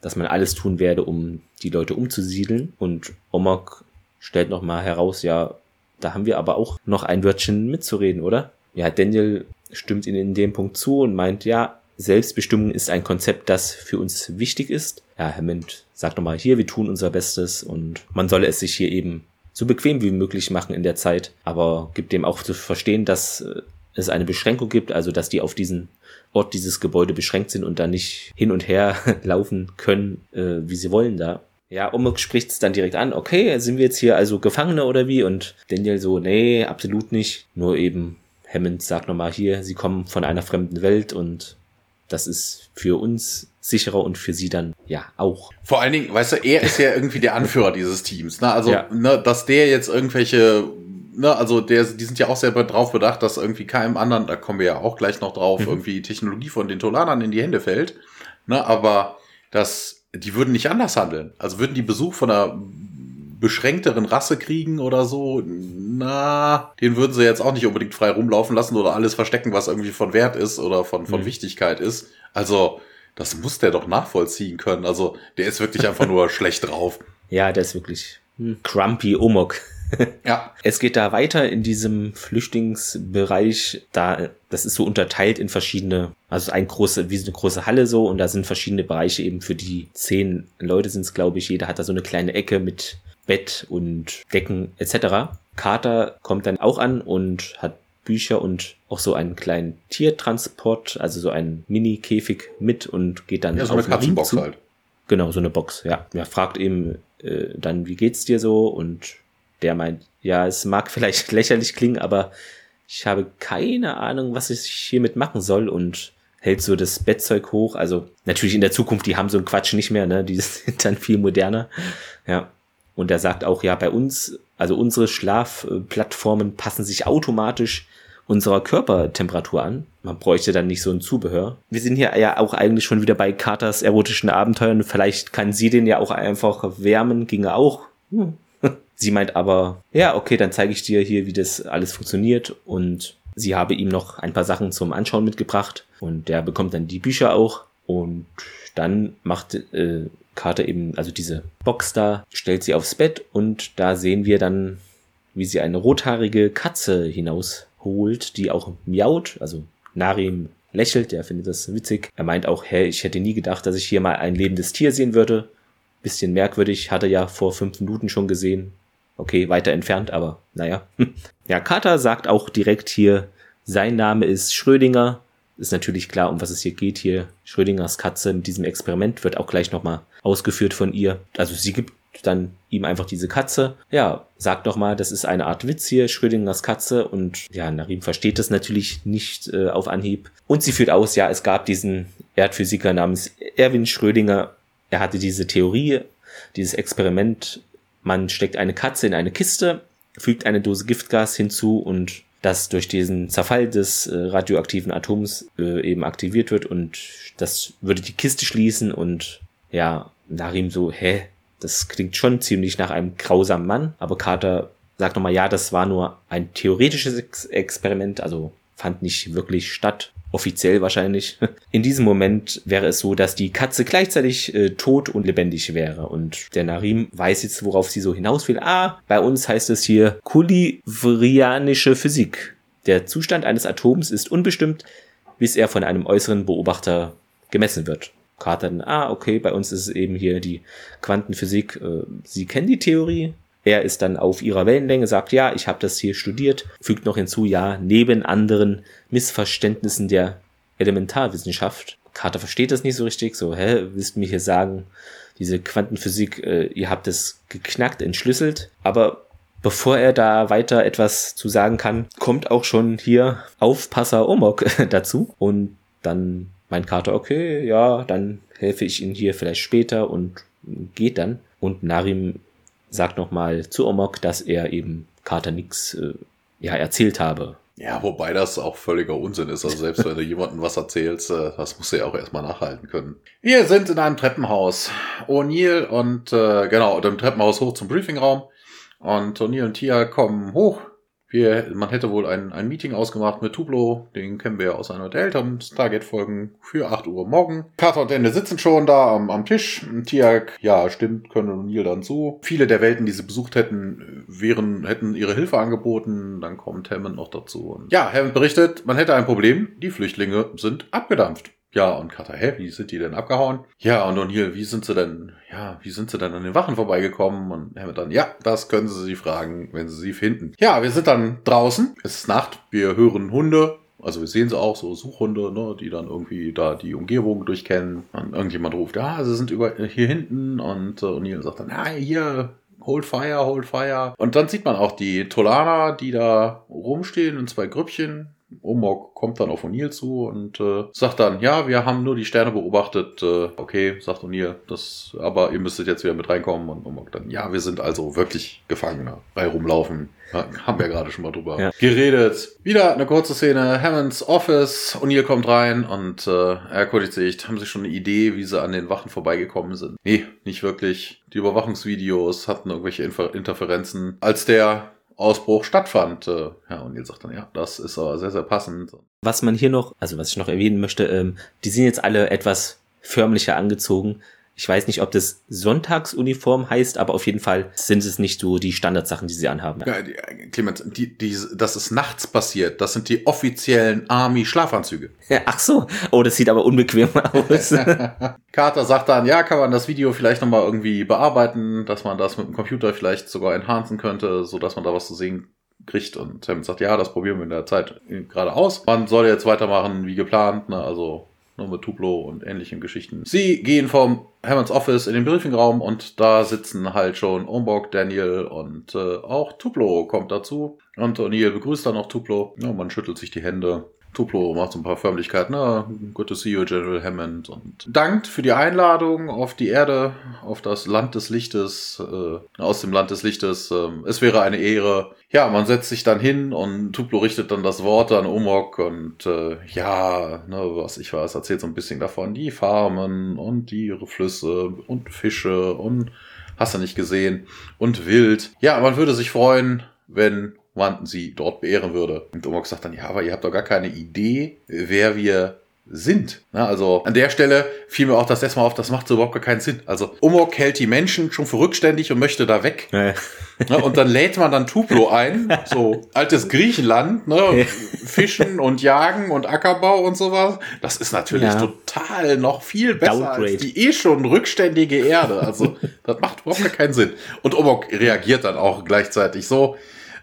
dass man alles tun werde, um die Leute umzusiedeln. Und Omok stellt nochmal heraus, ja, da haben wir aber auch noch ein Wörtchen mitzureden, oder? Ja, Daniel stimmt ihnen in dem Punkt zu und meint, ja, Selbstbestimmung ist ein Konzept, das für uns wichtig ist. Ja, Hammond sagt nochmal hier, wir tun unser Bestes und man solle es sich hier eben so bequem wie möglich machen in der Zeit, aber gibt dem auch zu verstehen, dass äh, es eine Beschränkung gibt, also dass die auf diesen Ort dieses Gebäude beschränkt sind und da nicht hin und her laufen können, äh, wie sie wollen da. Ja, Omok spricht es dann direkt an, okay, sind wir jetzt hier also Gefangene oder wie? Und Daniel so, nee, absolut nicht. Nur eben, Hammond sagt nochmal hier, sie kommen von einer fremden Welt und das ist für uns sicherer und für sie dann ja auch. Vor allen Dingen, weißt du, er ist ja irgendwie der Anführer dieses Teams. Ne? Also, ja. ne, dass der jetzt irgendwelche ne, also der, die sind ja auch sehr drauf bedacht, dass irgendwie keinem anderen, da kommen wir ja auch gleich noch drauf, mhm. irgendwie Technologie von den Tolanern in die Hände fällt. Ne, aber das, die würden nicht anders handeln. Also würden die Besuch von einer beschränkteren Rasse kriegen oder so, na, den würden sie jetzt auch nicht unbedingt frei rumlaufen lassen oder alles verstecken, was irgendwie von Wert ist oder von, von mhm. Wichtigkeit ist. Also, das muss der doch nachvollziehen können. Also, der ist wirklich einfach nur schlecht drauf. Ja, der ist wirklich Crumpy Omok. Ja. Es geht da weiter in diesem Flüchtlingsbereich. Da, das ist so unterteilt in verschiedene, also ein große, wie so eine große Halle so, und da sind verschiedene Bereiche eben für die zehn Leute sind es, glaube ich. Jeder hat da so eine kleine Ecke mit Bett und Decken etc. Carter kommt dann auch an und hat Bücher und auch so einen kleinen Tiertransport, also so einen Mini-Käfig mit und geht dann ja, so eine Katzenbox halt. Genau, so eine Box, ja. Er fragt eben äh, dann, wie geht's dir so? Und der meint, ja, es mag vielleicht lächerlich klingen, aber ich habe keine Ahnung, was ich hiermit machen soll und hält so das Bettzeug hoch. Also natürlich in der Zukunft, die haben so einen Quatsch nicht mehr, ne? Die sind dann viel moderner. Ja. Und er sagt auch, ja, bei uns, also unsere Schlafplattformen passen sich automatisch unserer Körpertemperatur an. Man bräuchte dann nicht so ein Zubehör. Wir sind hier ja auch eigentlich schon wieder bei Carters erotischen Abenteuern. Vielleicht kann sie den ja auch einfach wärmen, ginge auch. Hm. Sie meint aber, ja, okay, dann zeige ich dir hier, wie das alles funktioniert. Und sie habe ihm noch ein paar Sachen zum Anschauen mitgebracht. Und der bekommt dann die Bücher auch. Und dann macht äh, Carter eben, also diese Box da, stellt sie aufs Bett und da sehen wir dann, wie sie eine rothaarige Katze hinausholt, die auch miaut, also Narim lächelt, der findet das witzig. Er meint auch, hey, ich hätte nie gedacht, dass ich hier mal ein lebendes Tier sehen würde. Bisschen merkwürdig, hatte ja vor fünf Minuten schon gesehen. Okay, weiter entfernt, aber naja. Ja, Carter sagt auch direkt hier, sein Name ist Schrödinger ist natürlich klar, um was es hier geht. Hier Schrödingers Katze mit diesem Experiment wird auch gleich nochmal ausgeführt von ihr. Also sie gibt dann ihm einfach diese Katze. Ja, sagt doch mal, das ist eine Art Witz hier, Schrödingers Katze. Und ja, Narim versteht das natürlich nicht äh, auf Anhieb. Und sie führt aus, ja, es gab diesen Erdphysiker namens Erwin Schrödinger. Er hatte diese Theorie, dieses Experiment. Man steckt eine Katze in eine Kiste, fügt eine Dose Giftgas hinzu und das durch diesen Zerfall des äh, radioaktiven Atoms äh, eben aktiviert wird und das würde die Kiste schließen und ja, Narim so, hä, das klingt schon ziemlich nach einem grausamen Mann, aber Carter sagt nochmal, ja, das war nur ein theoretisches Ex Experiment, also fand nicht wirklich statt offiziell wahrscheinlich. In diesem Moment wäre es so, dass die Katze gleichzeitig äh, tot und lebendig wäre. Und der Narim weiß jetzt, worauf sie so hinaus will. Ah, bei uns heißt es hier kulivrianische Physik. Der Zustand eines Atoms ist unbestimmt, bis er von einem äußeren Beobachter gemessen wird. Carter ah, okay, bei uns ist es eben hier die Quantenphysik. Äh, sie kennen die Theorie, er ist dann auf ihrer Wellenlänge, sagt, ja, ich habe das hier studiert, fügt noch hinzu, ja, neben anderen Missverständnissen der Elementarwissenschaft. Carter versteht das nicht so richtig, so, hä, willst du mir hier sagen, diese Quantenphysik, äh, ihr habt es geknackt, entschlüsselt, aber bevor er da weiter etwas zu sagen kann, kommt auch schon hier Aufpasser Omok dazu und dann meint Carter, okay, ja, dann helfe ich Ihnen hier vielleicht später und geht dann. Und Narim sagt nochmal zu Omok, dass er eben Carter nix äh, ja, erzählt habe. Ja, wobei das auch völliger Unsinn ist. Also selbst wenn du jemandem was erzählst, äh, das musst du ja auch erstmal nachhalten können. Wir sind in einem Treppenhaus. O'Neill und äh, genau, im Treppenhaus hoch zum Briefingraum. Und O'Neill und Tia kommen hoch wir, man hätte wohl ein, ein Meeting ausgemacht mit Tublo, den kennen wir ja aus einer der älteren Stargate-Folgen, für 8 Uhr morgen. Carter und Ende sitzen schon da am, am Tisch. Tiak, ja, stimmt, können und Neil dann zu. Viele der Welten, die sie besucht hätten, wären, hätten ihre Hilfe angeboten. Dann kommt Hammond noch dazu. Und ja, Hammond berichtet, man hätte ein Problem. Die Flüchtlinge sind abgedampft. Ja, und Carter, hä, wie sind die denn abgehauen? Ja, und O'Neill, wie sind sie denn, ja, wie sind sie denn an den Wachen vorbeigekommen? Und wird dann, ja, das können sie sie fragen, wenn sie sie finden. Ja, wir sind dann draußen, es ist Nacht, wir hören Hunde, also wir sehen sie auch, so Suchhunde, ne, die dann irgendwie da die Umgebung durchkennen. Und irgendjemand ruft, ja, sie sind über hier hinten und äh, O'Neill sagt dann, ja, hier, hold fire, hold fire. Und dann sieht man auch die Tolana, die da rumstehen in zwei Grüppchen Omok kommt dann auf O'Neill zu und äh, sagt dann, ja, wir haben nur die Sterne beobachtet. Äh, okay, sagt O'Neill, das, aber ihr müsstet jetzt wieder mit reinkommen. Und Omok dann, ja, wir sind also wirklich Gefangene. Bei rumlaufen. Ja, haben wir gerade schon mal drüber ja. geredet. Wieder eine kurze Szene. Hammonds Office. O'Neill kommt rein und äh, er erkundigt sich, haben sie schon eine Idee, wie sie an den Wachen vorbeigekommen sind? Nee, nicht wirklich. Die Überwachungsvideos hatten irgendwelche Infer Interferenzen. Als der Ausbruch stattfand. Äh, ja, und jetzt sagt dann, ja, das ist aber sehr, sehr passend. Was man hier noch, also was ich noch erwähnen möchte, ähm, die sind jetzt alle etwas förmlicher angezogen. Ich weiß nicht, ob das Sonntagsuniform heißt, aber auf jeden Fall sind es nicht so die Standardsachen, die sie anhaben. Ja, die, Clemens, die, die, das ist nachts passiert. Das sind die offiziellen Army-Schlafanzüge. Ja, ach so. Oh, das sieht aber unbequem aus. Carter sagt dann, ja, kann man das Video vielleicht nochmal irgendwie bearbeiten, dass man das mit dem Computer vielleicht sogar enhancen könnte, so dass man da was zu sehen kriegt und Hammond sagt, ja, das probieren wir in der Zeit gerade aus. Man soll jetzt weitermachen wie geplant, ne? also nur mit Tuplo und ähnlichen Geschichten. Sie gehen vom Hammonds Office in den Briefingraum und da sitzen halt schon Ombok, Daniel und äh, auch Tuplo kommt dazu. Und O'Neill begrüßt dann auch Tuplo. Ja, man schüttelt sich die Hände. Tuplo macht so ein paar Förmlichkeiten. Na, good to see you, General Hammond. Und dankt für die Einladung auf die Erde, auf das Land des Lichtes, äh, aus dem Land des Lichtes. Ähm, es wäre eine Ehre. Ja, man setzt sich dann hin und Tuplo richtet dann das Wort an Omok und äh, ja, ne, was ich weiß, erzählt so ein bisschen davon. Die Farmen und die Flüsse und Fische und hast du nicht gesehen und Wild. Ja, man würde sich freuen, wenn man sie dort beehren würde. Und Omok sagt dann, ja, aber ihr habt doch gar keine Idee, wer wir sind. Na, also an der Stelle fiel mir auch das erstmal auf, das macht so überhaupt gar keinen Sinn. Also Omok hält die Menschen schon für rückständig und möchte da weg. Ja. Na, und dann lädt man dann Tuplo ein, so altes Griechenland, ne, Fischen und Jagen und Ackerbau und sowas. Das ist natürlich ja. total noch viel besser Downgrade. als die eh schon rückständige Erde. Also das macht überhaupt gar keinen Sinn. Und Omok reagiert dann auch gleichzeitig so,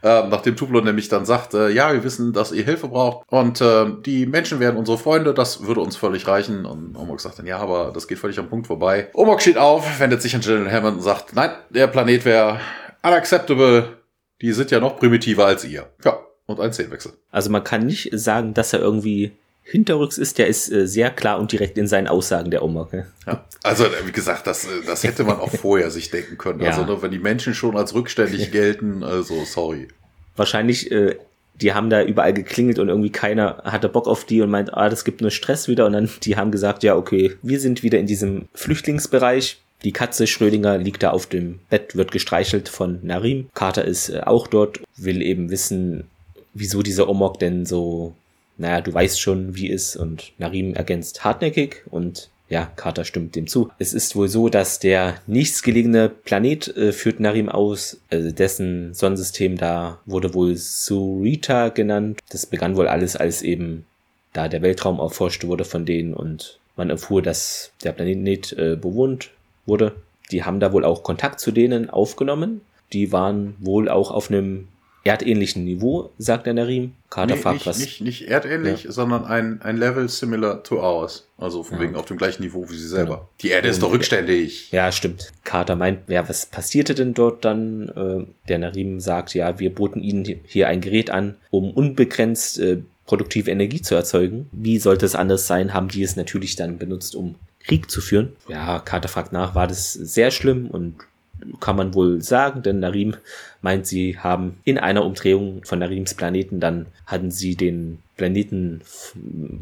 äh, nachdem Tuplo nämlich dann sagt, äh, ja, wir wissen, dass ihr Hilfe braucht und äh, die Menschen werden unsere Freunde, das würde uns völlig reichen. Und Omok sagt dann, ja, aber das geht völlig am Punkt vorbei. Omok steht auf, wendet sich an General Hammond und sagt, nein, der Planet wäre unacceptable. Die sind ja noch primitiver als ihr. Ja, und ein Szenenwechsel. Also man kann nicht sagen, dass er irgendwie hinterrücks ist, der ist äh, sehr klar und direkt in seinen Aussagen, der Omok. Ne? Ja, also wie gesagt, das, äh, das hätte man auch vorher sich denken können. Ja. Also ne, wenn die Menschen schon als rückständig gelten, also sorry. Wahrscheinlich, äh, die haben da überall geklingelt und irgendwie keiner hatte Bock auf die und meint, ah, das gibt nur Stress wieder. Und dann die haben gesagt, ja, okay, wir sind wieder in diesem Flüchtlingsbereich. Die Katze Schrödinger liegt da auf dem Bett, wird gestreichelt von Narim. Carter ist äh, auch dort, will eben wissen, wieso dieser Omok denn so naja, du weißt schon, wie es und Narim ergänzt hartnäckig und ja, Carter stimmt dem zu. Es ist wohl so, dass der nächstgelegene Planet äh, führt Narim aus, also dessen Sonnensystem da wurde wohl Surita genannt. Das begann wohl alles, als eben da der Weltraum erforscht wurde von denen und man erfuhr, dass der Planet äh, bewohnt wurde. Die haben da wohl auch Kontakt zu denen aufgenommen. Die waren wohl auch auf einem erdähnlichen Niveau, sagt der Narim. Carter nee, fragt nicht, was. Nicht, nicht erdähnlich, ja. sondern ein, ein Level similar to ours. Also von ja. wegen auf dem gleichen Niveau wie sie selber. Genau. Die Erde ist doch rückständig. Ja, stimmt. Carter meint, ja, was passierte denn dort dann? Äh, der Narim sagt, ja, wir boten ihnen hier ein Gerät an, um unbegrenzt äh, produktive Energie zu erzeugen. Wie sollte es anders sein? Haben die es natürlich dann benutzt, um Krieg zu führen? Ja, Carter fragt nach, war das sehr schlimm und kann man wohl sagen, denn Narim meint, sie haben in einer Umdrehung von Narims Planeten, dann hatten sie den Planeten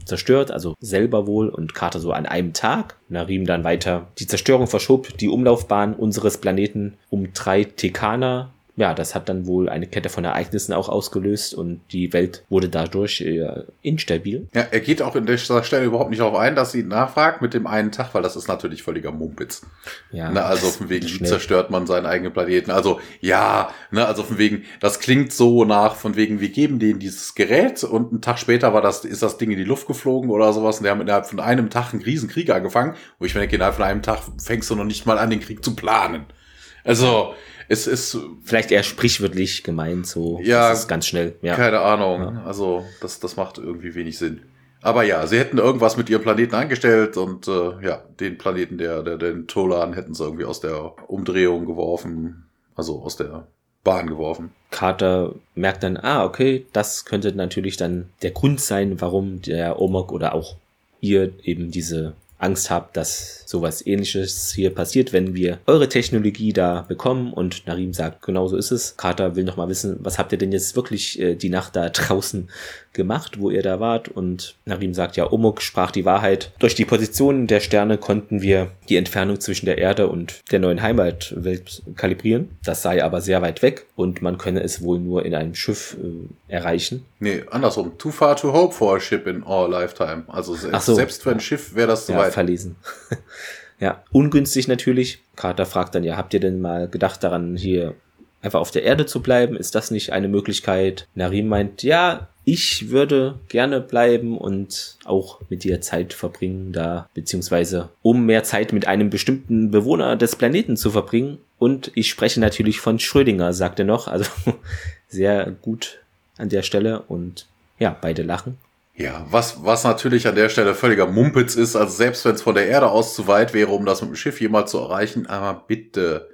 zerstört, also selber wohl und Carter so an einem Tag. Narim dann weiter die Zerstörung verschob die Umlaufbahn unseres Planeten um drei Tekana ja, das hat dann wohl eine Kette von Ereignissen auch ausgelöst und die Welt wurde dadurch äh, instabil. Ja, er geht auch in dieser Stelle überhaupt nicht darauf ein, dass sie nachfragt mit dem einen Tag, weil das ist natürlich völliger Mumpitz. Ja. Ne, also von wegen, wie zerstört man seinen eigenen Planeten. Also ja, ne, also von wegen, das klingt so nach, von wegen, wir geben denen dieses Gerät und einen Tag später war das, ist das Ding in die Luft geflogen oder sowas und die haben innerhalb von einem Tag einen Riesenkrieg angefangen, wo ich mir denke, innerhalb von einem Tag fängst du noch nicht mal an, den Krieg zu planen. Also, es ist. Vielleicht eher sprichwörtlich gemeint, so. Ja. Das ist ganz schnell. Ja. Keine Ahnung. Ja. Also, das, das macht irgendwie wenig Sinn. Aber ja, sie hätten irgendwas mit ihrem Planeten angestellt und äh, ja, den Planeten, der, der, den Tolan, hätten sie irgendwie aus der Umdrehung geworfen. Also aus der Bahn geworfen. Carter merkt dann, ah, okay, das könnte natürlich dann der Grund sein, warum der Omok oder auch ihr eben diese Angst habt, dass sowas ähnliches hier passiert, wenn wir eure Technologie da bekommen und Narim sagt, genau so ist es. Carter will nochmal wissen, was habt ihr denn jetzt wirklich äh, die Nacht da draußen gemacht, wo ihr da wart und Narim sagt, ja, Omok sprach die Wahrheit. Durch die Position der Sterne konnten wir die Entfernung zwischen der Erde und der neuen Heimatwelt kalibrieren. Das sei aber sehr weit weg und man könne es wohl nur in einem Schiff äh, erreichen. Nee, andersrum. Too far to hope for a ship in our lifetime. Also selbst, so. selbst für ein Schiff wäre das zu ja, weit. Verlesen. ja, ungünstig natürlich. Carter fragt dann, ja, habt ihr denn mal gedacht daran, hier einfach auf der Erde zu bleiben? Ist das nicht eine Möglichkeit? Narim meint, ja, ich würde gerne bleiben und auch mit dir Zeit verbringen da, beziehungsweise um mehr Zeit mit einem bestimmten Bewohner des Planeten zu verbringen. Und ich spreche natürlich von Schrödinger, sagt er noch. Also sehr gut an der Stelle und ja, beide lachen. Ja, was, was natürlich an der Stelle völliger Mumpitz ist, also selbst wenn es von der Erde aus zu weit wäre, um das mit dem Schiff jemals zu erreichen, aber bitte,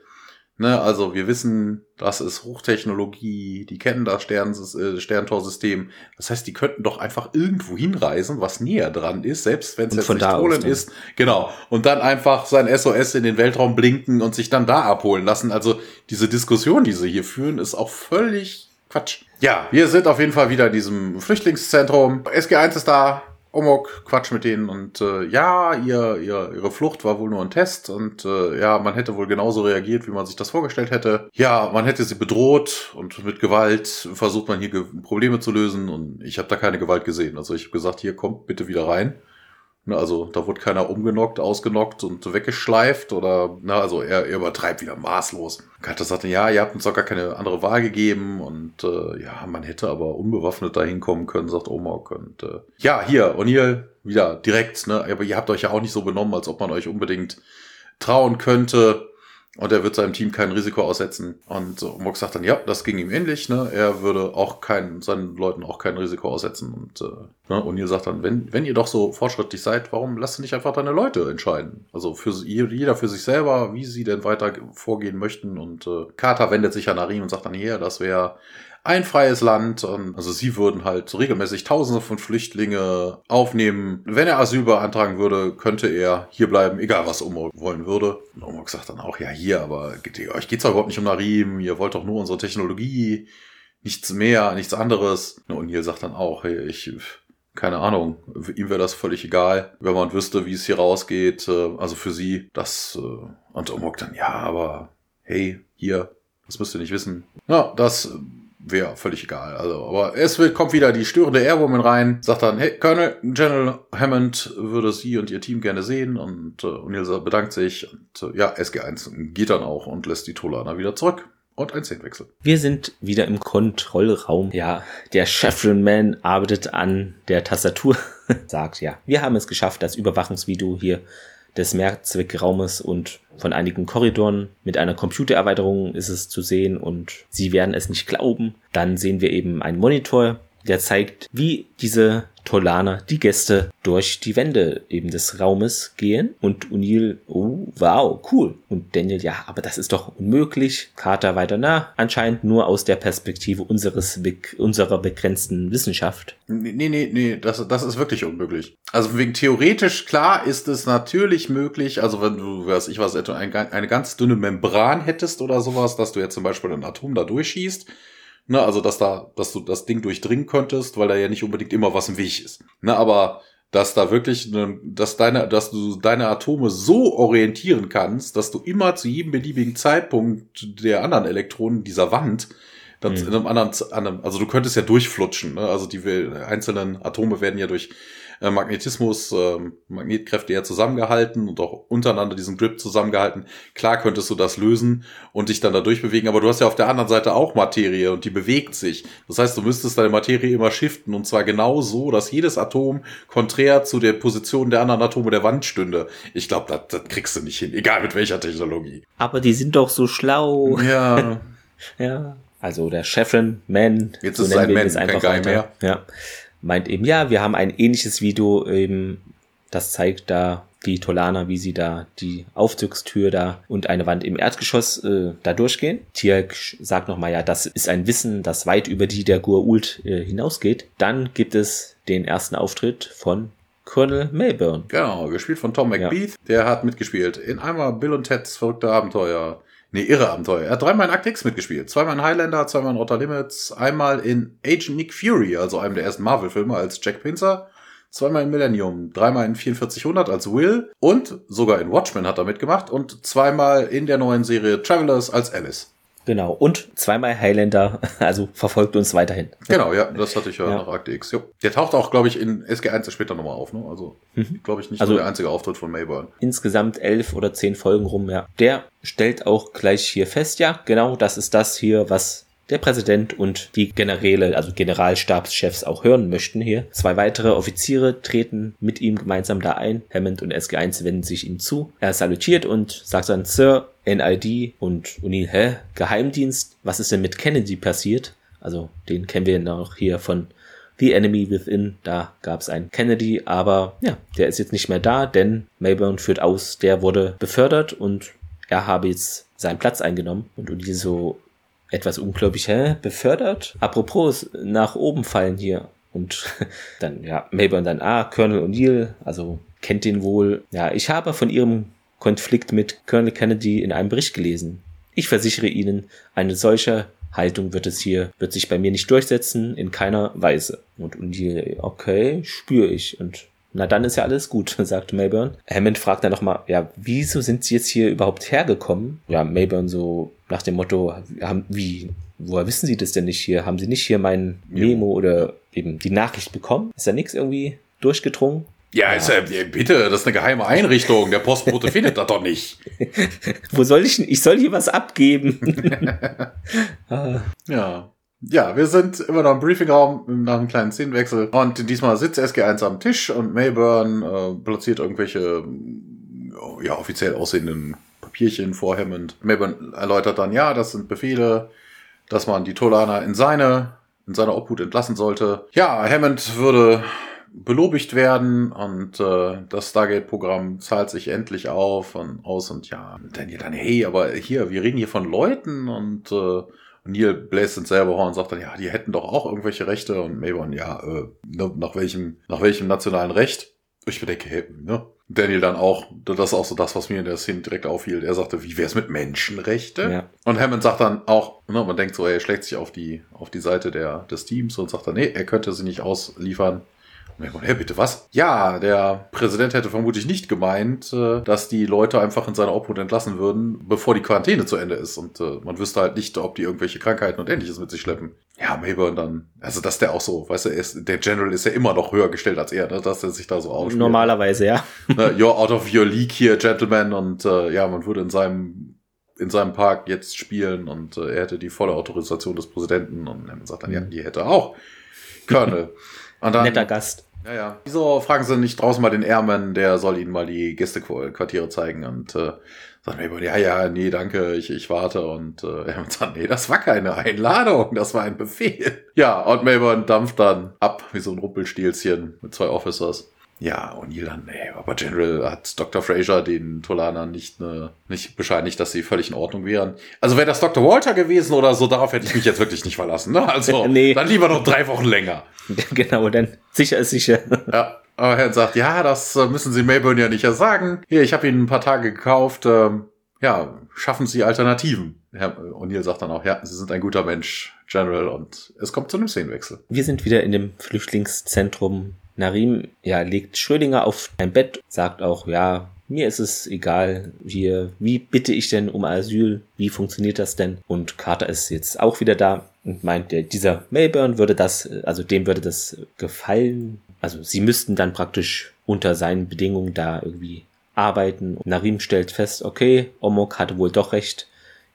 Ne, also wir wissen, das ist Hochtechnologie, die kennen das Stern, äh, Sterntorsystem. Das heißt, die könnten doch einfach irgendwo hinreisen, was näher dran ist, selbst wenn es jetzt nicht Polen ist. Genau. Und dann einfach sein SOS in den Weltraum blinken und sich dann da abholen lassen. Also diese Diskussion, die sie hier führen, ist auch völlig Quatsch. Ja, wir sind auf jeden Fall wieder in diesem Flüchtlingszentrum. SG1 ist da, Omok Quatsch mit denen und äh, ja, ihr, ihr, ihre Flucht war wohl nur ein Test und äh, ja, man hätte wohl genauso reagiert, wie man sich das vorgestellt hätte. Ja, man hätte sie bedroht und mit Gewalt versucht man hier Probleme zu lösen und ich habe da keine Gewalt gesehen. Also ich habe gesagt, hier kommt bitte wieder rein. Ne, also da wurde keiner umgenockt, ausgenockt und weggeschleift oder, na, also er, er übertreibt wieder maßlos. Carter sagte, ja, ihr habt uns doch gar keine andere Wahl gegeben und äh, ja, man hätte aber unbewaffnet da hinkommen können, sagt Omok. Und äh, ja, hier, O'Neill, wieder direkt, ne? Aber ihr habt euch ja auch nicht so benommen, als ob man euch unbedingt trauen könnte. Und er wird seinem Team kein Risiko aussetzen. Und so, Mock sagt dann, ja, das ging ihm ähnlich. Ne? Er würde auch kein, seinen Leuten auch kein Risiko aussetzen. Und äh, ne? O'Neill sagt dann, wenn, wenn ihr doch so fortschrittlich seid, warum lasst ihr nicht einfach deine Leute entscheiden? Also für jeder für sich selber, wie sie denn weiter vorgehen möchten. Und äh, Carter wendet sich an Arim und sagt dann, hier, das wäre ein freies Land. Also sie würden halt regelmäßig Tausende von Flüchtlinge aufnehmen. Wenn er Asyl beantragen würde, könnte er hier bleiben, egal was Omok wollen würde. Und Omok sagt dann auch, ja hier, aber euch geht's doch überhaupt nicht um Narim, ihr wollt doch nur unsere Technologie, nichts mehr, nichts anderes. Und hier sagt dann auch, hey, ich keine Ahnung, ihm wäre das völlig egal, wenn man wüsste, wie es hier rausgeht. Äh, also für sie, das äh, und Omok dann, ja, aber hey, hier, das müsst ihr nicht wissen. Ja, das wäre völlig egal. Also, aber es wird, kommt wieder die störende Airwoman rein, sagt dann, hey, Colonel, General Hammond würde Sie und Ihr Team gerne sehen und äh, O'Neill bedankt sich und äh, ja, SG1 geht dann auch und lässt die Tolana wieder zurück. Und ein Szenenwechsel. Wir sind wieder im Kontrollraum. Ja, der Chevron Man arbeitet an der Tastatur. Sagt ja, wir haben es geschafft, das Überwachungsvideo hier des Mehrzweckraumes und von einigen Korridoren. Mit einer Computererweiterung ist es zu sehen und Sie werden es nicht glauben. Dann sehen wir eben einen Monitor, der zeigt, wie diese Tolaner, die Gäste, durch die Wände eben des Raumes gehen. Und O'Neill, oh, wow, cool. Und Daniel, ja, aber das ist doch unmöglich. Carter weiter, na, anscheinend nur aus der Perspektive unseres, unserer begrenzten Wissenschaft. Nee, nee, nee, das, das ist wirklich unmöglich. Also wegen theoretisch, klar, ist es natürlich möglich, also wenn du, weiß ich was, eine ganz dünne Membran hättest oder sowas, dass du jetzt zum Beispiel ein Atom da durchschießt, Ne, also dass da, dass du das Ding durchdringen könntest, weil da ja nicht unbedingt immer was im Weg ist. Ne, aber dass da wirklich, ne, dass deine, dass du deine Atome so orientieren kannst, dass du immer zu jedem beliebigen Zeitpunkt der anderen Elektronen dieser Wand dann mhm. in einem anderen, also du könntest ja durchflutschen. Ne? Also die einzelnen Atome werden ja durch äh, Magnetismus, äh, Magnetkräfte eher zusammengehalten und auch untereinander diesen Grip zusammengehalten. Klar könntest du das lösen und dich dann da durchbewegen, aber du hast ja auf der anderen Seite auch Materie und die bewegt sich. Das heißt, du müsstest deine Materie immer shiften und zwar genau so, dass jedes Atom konträr zu der Position der anderen Atome der Wand stünde. Ich glaube, das, das kriegst du nicht hin, egal mit welcher Technologie. Aber die sind doch so schlau. Ja. ja. Also der Chefin, Man. Jetzt so ist es ein Man, kein Guy mehr. Ja meint eben, ja, wir haben ein ähnliches Video eben, das zeigt da die Tolaner, wie sie da die Aufzugstür da und eine Wand im Erdgeschoss äh, da durchgehen. Tierk sagt nochmal, ja, das ist ein Wissen, das weit über die der Gur-Ult äh, hinausgeht. Dann gibt es den ersten Auftritt von Colonel Mayburn. Genau, gespielt von Tom McBeath. Ja. Der hat mitgespielt in einmal Bill und Ted's verrückte Abenteuer. Nee, irre Abenteuer. Er hat dreimal in Act mitgespielt. Zweimal in Highlander, zweimal in Rotter Limits, einmal in Agent Nick Fury, also einem der ersten Marvel-Filme als Jack Pinzer, zweimal in Millennium, dreimal in 4400 als Will und sogar in Watchmen hat er mitgemacht und zweimal in der neuen Serie Travelers als Alice. Genau, und zweimal Highlander, also verfolgt uns weiterhin. Genau, ja, das hatte ich ja, ja. nach Akte X. Jo. Der taucht auch, glaube ich, in SG1 später nochmal auf, ne? Also, mhm. glaube ich, nicht also, der einzige Auftritt von Mayburn. Insgesamt elf oder zehn Folgen rum, ja. Der stellt auch gleich hier fest, ja, genau, das ist das hier, was der Präsident und die Generäle, also Generalstabschefs auch hören möchten hier. Zwei weitere Offiziere treten mit ihm gemeinsam da ein. Hammond und SG1 wenden sich ihm zu. Er salutiert und sagt dann, Sir, NID und O'Neill, hä? Geheimdienst? Was ist denn mit Kennedy passiert? Also den kennen wir noch hier von The Enemy Within, da gab es einen Kennedy, aber ja, der ist jetzt nicht mehr da, denn Mayburn führt aus, der wurde befördert und er habe jetzt seinen Platz eingenommen und die so etwas unglaublich, hä, befördert? Apropos, nach oben fallen hier. Und dann, ja, Mayburn dann, ah, Colonel O'Neill, also kennt den wohl. Ja, ich habe von ihrem Konflikt mit Colonel Kennedy in einem Bericht gelesen. Ich versichere Ihnen, eine solche Haltung wird es hier, wird sich bei mir nicht durchsetzen, in keiner Weise. Und Undine, okay, spüre ich. Und na dann ist ja alles gut, sagt Mayburn. Hammond fragt dann nochmal, ja, wieso sind sie jetzt hier überhaupt hergekommen? Ja, Mayburn so nach dem Motto, haben, wie, woher wissen sie das denn nicht hier? Haben sie nicht hier mein Memo oder eben die Nachricht bekommen? Ist da nichts irgendwie durchgedrungen? Ja, ist ja, bitte, das ist eine geheime Einrichtung. Der Postbote findet das doch nicht. Wo soll ich? Ich soll hier was abgeben. ah. Ja. Ja, wir sind immer noch im Briefingraum nach einem kleinen Szenenwechsel. Und diesmal sitzt SG1 am Tisch und Mayburn äh, platziert irgendwelche ja, offiziell aussehenden Papierchen vor Hammond. Mayburn erläutert dann, ja, das sind Befehle, dass man die Tolaner in seine, in seine Obhut entlassen sollte. Ja, Hammond würde belobigt werden und äh, das Stargate-Programm zahlt sich endlich auf und aus und ja, Daniel dann, hey, aber hier, wir reden hier von Leuten und äh, Neil bläst ins selber Horn und sagt dann, ja, die hätten doch auch irgendwelche Rechte und Mayborn, ja, äh, ne, nach welchem, nach welchem nationalen Recht? Ich bedenke, hey, ne? Daniel dann auch, das ist auch so das, was mir in der Szene direkt aufhielt. Er sagte, wie wär's mit Menschenrechte? Ja. Und Hammond sagt dann auch, ne, man denkt so, er schlägt sich auf die, auf die Seite der, des Teams und sagt dann, nee, er könnte sie nicht ausliefern. Hä, bitte was? Ja, der Präsident hätte vermutlich nicht gemeint, äh, dass die Leute einfach in seiner Obhut entlassen würden, bevor die Quarantäne zu Ende ist. Und äh, man wüsste halt nicht, ob die irgendwelche Krankheiten und ähnliches mit sich schleppen. Ja, Mayburn dann, also dass der auch so, weißt du, ist, der General ist ja immer noch höher gestellt als er, ne, dass er sich da so ausspielt. Normalerweise, ja. You're out of your league here, Gentlemen. Und äh, ja, man würde in seinem in seinem Park jetzt spielen und äh, er hätte die volle Autorisation des Präsidenten und er sagt dann, ja, mhm. die hätte auch Colonel. Und dann, Netter Gast. Ja, ja. Wieso fragen sie nicht draußen mal den Airman, der soll ihnen mal die Gästequartiere zeigen und äh, sagt mir, ja, ja, nee, danke, ich, ich warte und äh, er sagt, nee, das war keine Einladung, das war ein Befehl. Ja, und Mayburn dampft dann ab wie so ein Ruppelstielchen mit zwei Officers. Ja, O'Neill dann, nee, aber General hat Dr. Fraser den Tolanern nicht, ne, nicht bescheinigt, dass sie völlig in Ordnung wären. Also wäre das Dr. Walter gewesen oder so, darauf hätte ich mich jetzt wirklich nicht verlassen. Ne? Also nee. dann lieber noch drei Wochen länger. Genau, dann sicher ist sicher. Ja, aber Herr sagt, ja, das äh, müssen Sie Mayburn ja nicht sagen. Hier, ich habe Ihnen ein paar Tage gekauft. Ähm, ja, schaffen Sie Alternativen. Herr O'Neill sagt dann auch, ja, Sie sind ein guter Mensch, General, und es kommt zu einem Szenenwechsel. Wir sind wieder in dem Flüchtlingszentrum Narim ja, legt Schrödinger auf ein Bett, sagt auch, ja, mir ist es egal, hier, wie bitte ich denn um Asyl? Wie funktioniert das denn? Und Carter ist jetzt auch wieder da und meint, dieser Melbourne würde das, also dem würde das gefallen. Also sie müssten dann praktisch unter seinen Bedingungen da irgendwie arbeiten. Narim stellt fest, okay, Omok hatte wohl doch recht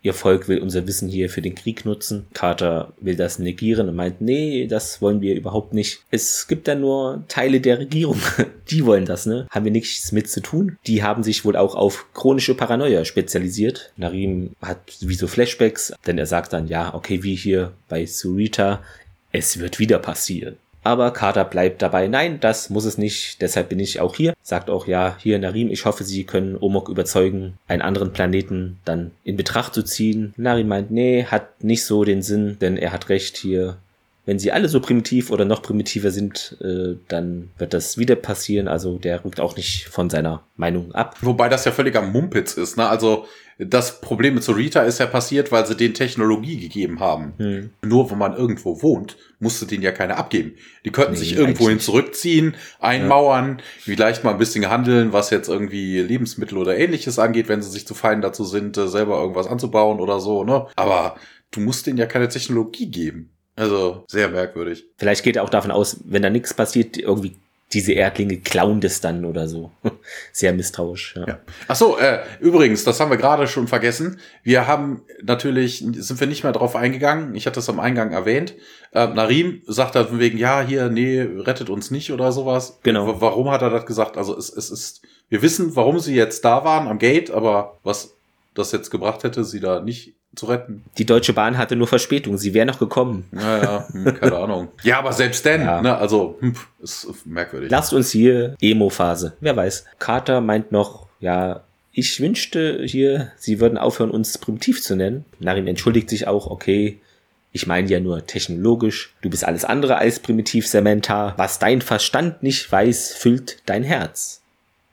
ihr Volk will unser Wissen hier für den Krieg nutzen. Carter will das negieren und meint, nee, das wollen wir überhaupt nicht. Es gibt da nur Teile der Regierung, die wollen das, ne? Haben wir nichts mit zu tun. Die haben sich wohl auch auf chronische Paranoia spezialisiert. Narim hat wie so Flashbacks, denn er sagt dann, ja, okay, wie hier bei Surita, es wird wieder passieren. Aber Carter bleibt dabei, nein, das muss es nicht, deshalb bin ich auch hier. Sagt auch, ja, hier Narim, ich hoffe, Sie können Omok überzeugen, einen anderen Planeten dann in Betracht zu ziehen. Narim meint, nee, hat nicht so den Sinn, denn er hat recht hier. Wenn sie alle so primitiv oder noch primitiver sind, äh, dann wird das wieder passieren. Also der rückt auch nicht von seiner Meinung ab. Wobei das ja völliger Mumpitz ist, ne? Also das Problem mit Sorita ist ja passiert, weil sie den Technologie gegeben haben. Hm. Nur wenn man irgendwo wohnt, musste den ja keiner abgeben. Die könnten nee, sich irgendwohin zurückziehen, einmauern, ja. vielleicht mal ein bisschen handeln, was jetzt irgendwie Lebensmittel oder ähnliches angeht, wenn sie sich zu fein dazu sind, äh, selber irgendwas anzubauen oder so, ne? Aber du musst denen ja keine Technologie geben. Also sehr merkwürdig. Vielleicht geht er auch davon aus, wenn da nichts passiert, irgendwie diese Erdlinge klauen das dann oder so. Sehr misstrauisch. Ja. Ja. Ach so, äh, übrigens, das haben wir gerade schon vergessen. Wir haben natürlich, sind wir nicht mehr drauf eingegangen. Ich hatte es am Eingang erwähnt. Äh, Narim sagt dann von wegen, ja, hier, nee, rettet uns nicht oder sowas. Genau. W warum hat er das gesagt? Also es, es ist, wir wissen, warum sie jetzt da waren am Gate, aber was das jetzt gebracht hätte, sie da nicht zu retten. Die Deutsche Bahn hatte nur Verspätung, sie wäre noch gekommen. Naja, hm, keine Ahnung. Ja, aber selbst denn, Ja. ne, also, hm, ist merkwürdig. Lasst uns hier Emo-Phase. Wer weiß. Carter meint noch, ja, ich wünschte hier, sie würden aufhören, uns primitiv zu nennen. Narim entschuldigt sich auch, okay, ich meine ja nur technologisch. Du bist alles andere als primitiv, Samantha. Was dein Verstand nicht weiß, füllt dein Herz.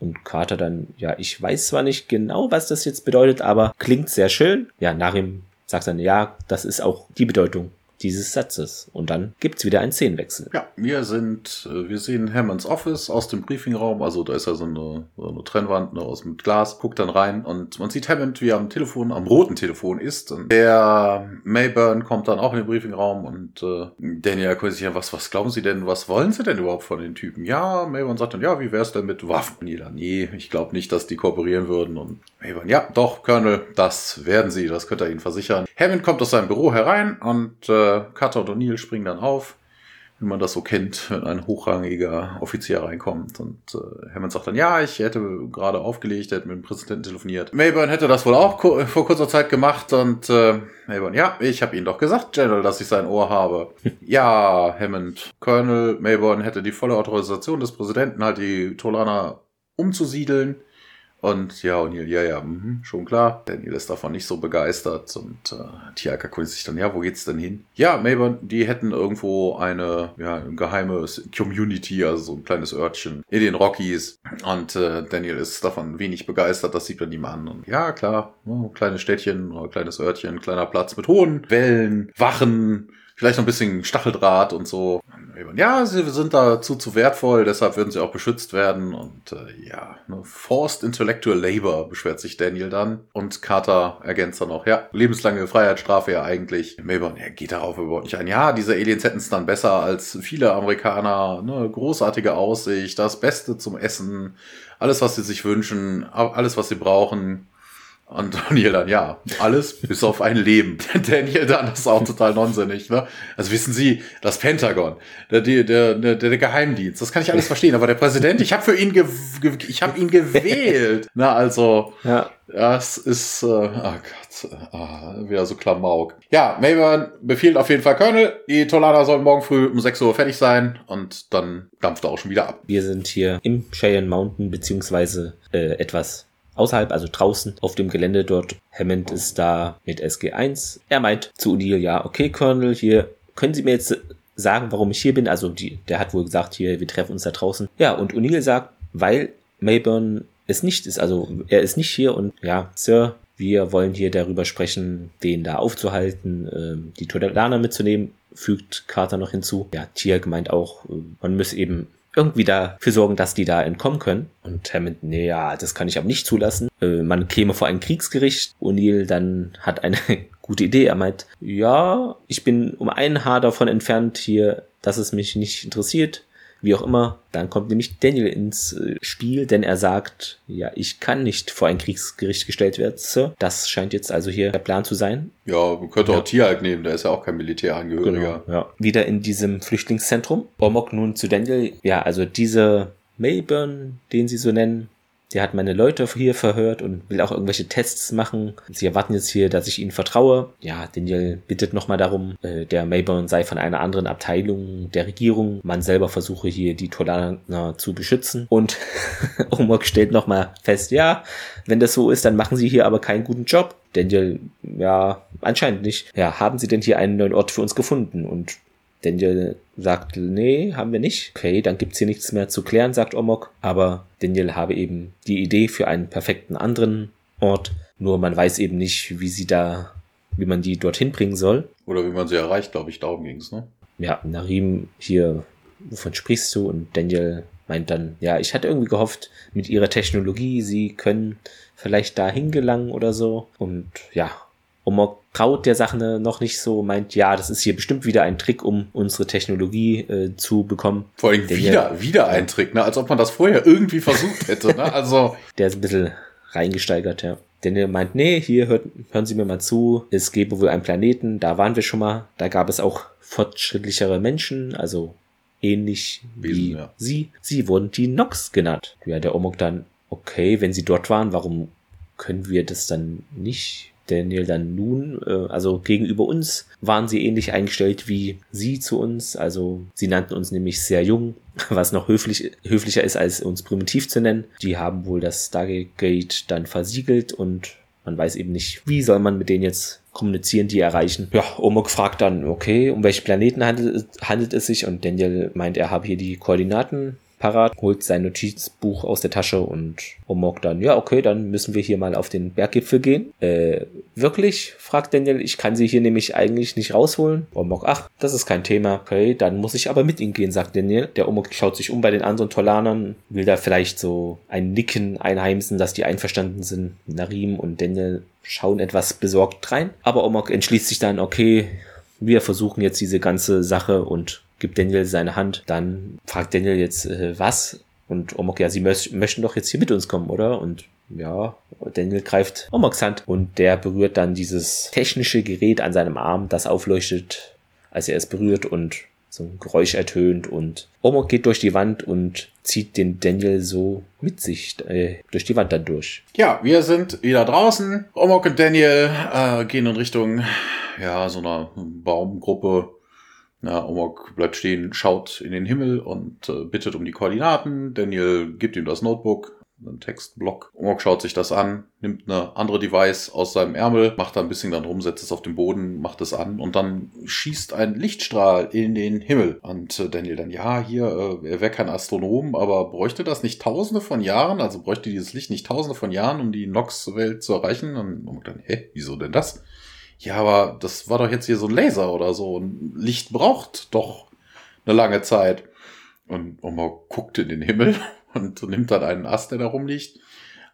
Und Carter dann, ja, ich weiß zwar nicht genau, was das jetzt bedeutet, aber klingt sehr schön. Ja, Narim sagt dann, ja, das ist auch die Bedeutung dieses Satzes. Und dann gibt's wieder einen Szenenwechsel. Ja, wir sind, äh, wir sehen Hammonds Office aus dem Briefingraum, also da ist ja so eine, so eine Trennwand ne, aus mit Glas, guckt dann rein und man sieht Hammond, wie er am Telefon, am roten Telefon ist. Und der Mayburn kommt dann auch in den Briefingraum und äh, Daniel erkundigt sich ja, was, was glauben Sie denn, was wollen Sie denn überhaupt von den Typen? Ja, Mayburn sagt dann, ja, wie wär's denn mit Waffen? Jeder, nee, ich glaube nicht, dass die kooperieren würden. Und Mayburn, ja, doch, Colonel, das werden sie, das könnt ihr Ihnen versichern. Hammond kommt aus seinem Büro herein und äh, Carter und O'Neill springen dann auf wie man das so kennt, wenn ein hochrangiger Offizier reinkommt. Und äh, Hammond sagt dann, ja, ich hätte gerade aufgelegt, hätte mit dem Präsidenten telefoniert. Mayburn hätte das wohl auch vor kurzer Zeit gemacht und äh, Mayburn, ja, ich habe Ihnen doch gesagt, General, dass ich sein Ohr habe. ja, Hammond, Colonel Mayburn hätte die volle Autorisation des Präsidenten, halt die Tolaner umzusiedeln. Und ja, O'Neill, ja, ja, mhm, schon klar. Daniel ist davon nicht so begeistert. Und äh, Tiaka kundigt sich dann, ja, wo geht's denn hin? Ja, Mayburn, die hätten irgendwo eine, ja, ein geheimes Community, also so ein kleines Örtchen in den Rockies. Und äh, Daniel ist davon wenig begeistert, das sieht man ihm an. Und ja, klar, ja, kleines Städtchen, oder kleines Örtchen, kleiner Platz mit hohen Wellen, Wachen, vielleicht noch ein bisschen Stacheldraht und so. Ja, sie sind dazu zu wertvoll, deshalb würden sie auch beschützt werden. Und äh, ja, ne, Forced Intellectual Labor beschwert sich Daniel dann. Und Carter ergänzt dann noch, ja, lebenslange Freiheitsstrafe ja eigentlich. Mayborn, er geht darauf überhaupt nicht ein. Ja, diese Aliens hätten es dann besser als viele Amerikaner. Ne, großartige Aussicht, das Beste zum Essen, alles, was sie sich wünschen, alles, was sie brauchen. Und Daniel dann, ja, alles bis auf ein Leben. Daniel dann, das ist auch total nonsinnig, ne? Also wissen Sie, das Pentagon, der, der, der, der Geheimdienst, das kann ich alles verstehen, aber der Präsident, ich habe für ihn, ich habe ihn gewählt. Na, also, Ja. das ist, äh, oh Gott, ah, wieder so Klamauk. Ja, Mayburn befiehlt auf jeden Fall Colonel, die Tolana sollen morgen früh um 6 Uhr fertig sein und dann dampft er auch schon wieder ab. Wir sind hier im Cheyenne Mountain, beziehungsweise äh, etwas außerhalb, also draußen auf dem Gelände dort. Hammond ist da mit SG1. Er meint zu O'Neill, ja, okay, Colonel, hier können Sie mir jetzt sagen, warum ich hier bin. Also die, der hat wohl gesagt, hier, wir treffen uns da draußen. Ja, und O'Neill sagt, weil Mayburn es nicht ist. Also er ist nicht hier und ja, Sir, wir wollen hier darüber sprechen, den da aufzuhalten, ähm, die Todelaner mitzunehmen, fügt Carter noch hinzu. Ja, Tier meint auch, äh, man muss eben irgendwie dafür sorgen, dass die da entkommen können. Und Hammond, nee, ja, das kann ich aber nicht zulassen. Äh, man käme vor ein Kriegsgericht. O'Neill dann hat eine gute Idee. Er meint, ja, ich bin um ein Haar davon entfernt hier, dass es mich nicht interessiert. Wie auch immer, dann kommt nämlich Daniel ins äh, Spiel, denn er sagt, ja, ich kann nicht vor ein Kriegsgericht gestellt werden, Sir. Das scheint jetzt also hier der Plan zu sein. Ja, man könnte Ja. auch Tierhalk nehmen, der ist ja auch kein Militärangehöriger. Ja. Wieder in diesem Flüchtlingszentrum. Ormok nun zu Daniel. Ja, also diese Mayburn, den sie so nennen, der hat meine Leute hier verhört und will auch irgendwelche Tests machen. Sie erwarten jetzt hier, dass ich ihnen vertraue. Ja, Daniel bittet nochmal darum, äh, der Mayburn sei von einer anderen Abteilung der Regierung. Man selber versuche hier die Tolaner zu beschützen. Und Ormok stellt nochmal fest, ja, wenn das so ist, dann machen sie hier aber keinen guten Job. Daniel, ja, anscheinend nicht. Ja, haben sie denn hier einen neuen Ort für uns gefunden? Und Daniel sagt, nee, haben wir nicht. Okay, dann gibt's hier nichts mehr zu klären, sagt Omok. Aber Daniel habe eben die Idee für einen perfekten anderen Ort. Nur man weiß eben nicht, wie sie da, wie man die dorthin bringen soll. Oder wie man sie erreicht, glaube ich, darum ging's, ne? Ja, Narim hier, wovon sprichst du? Und Daniel meint dann, ja, ich hatte irgendwie gehofft, mit ihrer Technologie, sie können vielleicht da hingelangen oder so. Und ja, Omok traut der Sache noch nicht so, meint, ja, das ist hier bestimmt wieder ein Trick, um unsere Technologie äh, zu bekommen. Vor allem wieder, wieder ein Trick, ne? als ob man das vorher irgendwie versucht hätte. Ne? Also der ist ein bisschen reingesteigert, ja. Daniel meint, nee, hier hört, hören Sie mir mal zu, es gäbe wohl einen Planeten, da waren wir schon mal, da gab es auch fortschrittlichere Menschen, also ähnlich Wesen, wie ja. sie. Sie wurden die Nox genannt. Ja, der Omok dann, okay, wenn sie dort waren, warum können wir das dann nicht Daniel dann nun, äh, also gegenüber uns waren sie ähnlich eingestellt wie sie zu uns. Also sie nannten uns nämlich sehr jung, was noch höflich, höflicher ist, als uns primitiv zu nennen. Die haben wohl das Stargate dann versiegelt und man weiß eben nicht, wie soll man mit denen jetzt kommunizieren, die erreichen. Ja, Omok fragt dann, okay, um welche Planeten handelt, handelt es sich? Und Daniel meint, er habe hier die Koordinaten parat, holt sein Notizbuch aus der Tasche und Omok dann, ja, okay, dann müssen wir hier mal auf den Berggipfel gehen. Äh, wirklich? fragt Daniel, ich kann sie hier nämlich eigentlich nicht rausholen. Omok, ach, das ist kein Thema. Okay, dann muss ich aber mit ihnen gehen, sagt Daniel. Der Omok schaut sich um bei den anderen Tolanern, will da vielleicht so ein Nicken einheimsen, dass die einverstanden sind. Narim und Daniel schauen etwas besorgt rein. Aber Omok entschließt sich dann, okay, wir versuchen jetzt diese ganze Sache und gibt Daniel seine Hand. Dann fragt Daniel jetzt, äh, was? Und Omok, ja, sie mö möchten doch jetzt hier mit uns kommen, oder? Und ja, Daniel greift Omoks Hand und der berührt dann dieses technische Gerät an seinem Arm, das aufleuchtet, als er es berührt und so ein Geräusch ertönt und Omok geht durch die Wand und zieht den Daniel so mit sich äh, durch die Wand dann durch. Ja, wir sind wieder draußen. Omok und Daniel äh, gehen in Richtung ja so einer Baumgruppe na, Omok bleibt stehen, schaut in den Himmel und äh, bittet um die Koordinaten. Daniel gibt ihm das Notebook, einen Textblock. Omok schaut sich das an, nimmt eine andere Device aus seinem Ärmel, macht da ein bisschen dann rum, setzt es auf den Boden, macht es an und dann schießt ein Lichtstrahl in den Himmel. Und äh, Daniel dann, ja, hier, äh, er wäre kein Astronom, aber bräuchte das nicht tausende von Jahren, also bräuchte dieses Licht nicht tausende von Jahren, um die Nox-Welt zu erreichen? Und Omok dann, hä, wieso denn das? Ja, aber das war doch jetzt hier so ein Laser oder so. Und Licht braucht doch eine lange Zeit. Und Oma guckt in den Himmel und nimmt dann einen Ast, der da rumliegt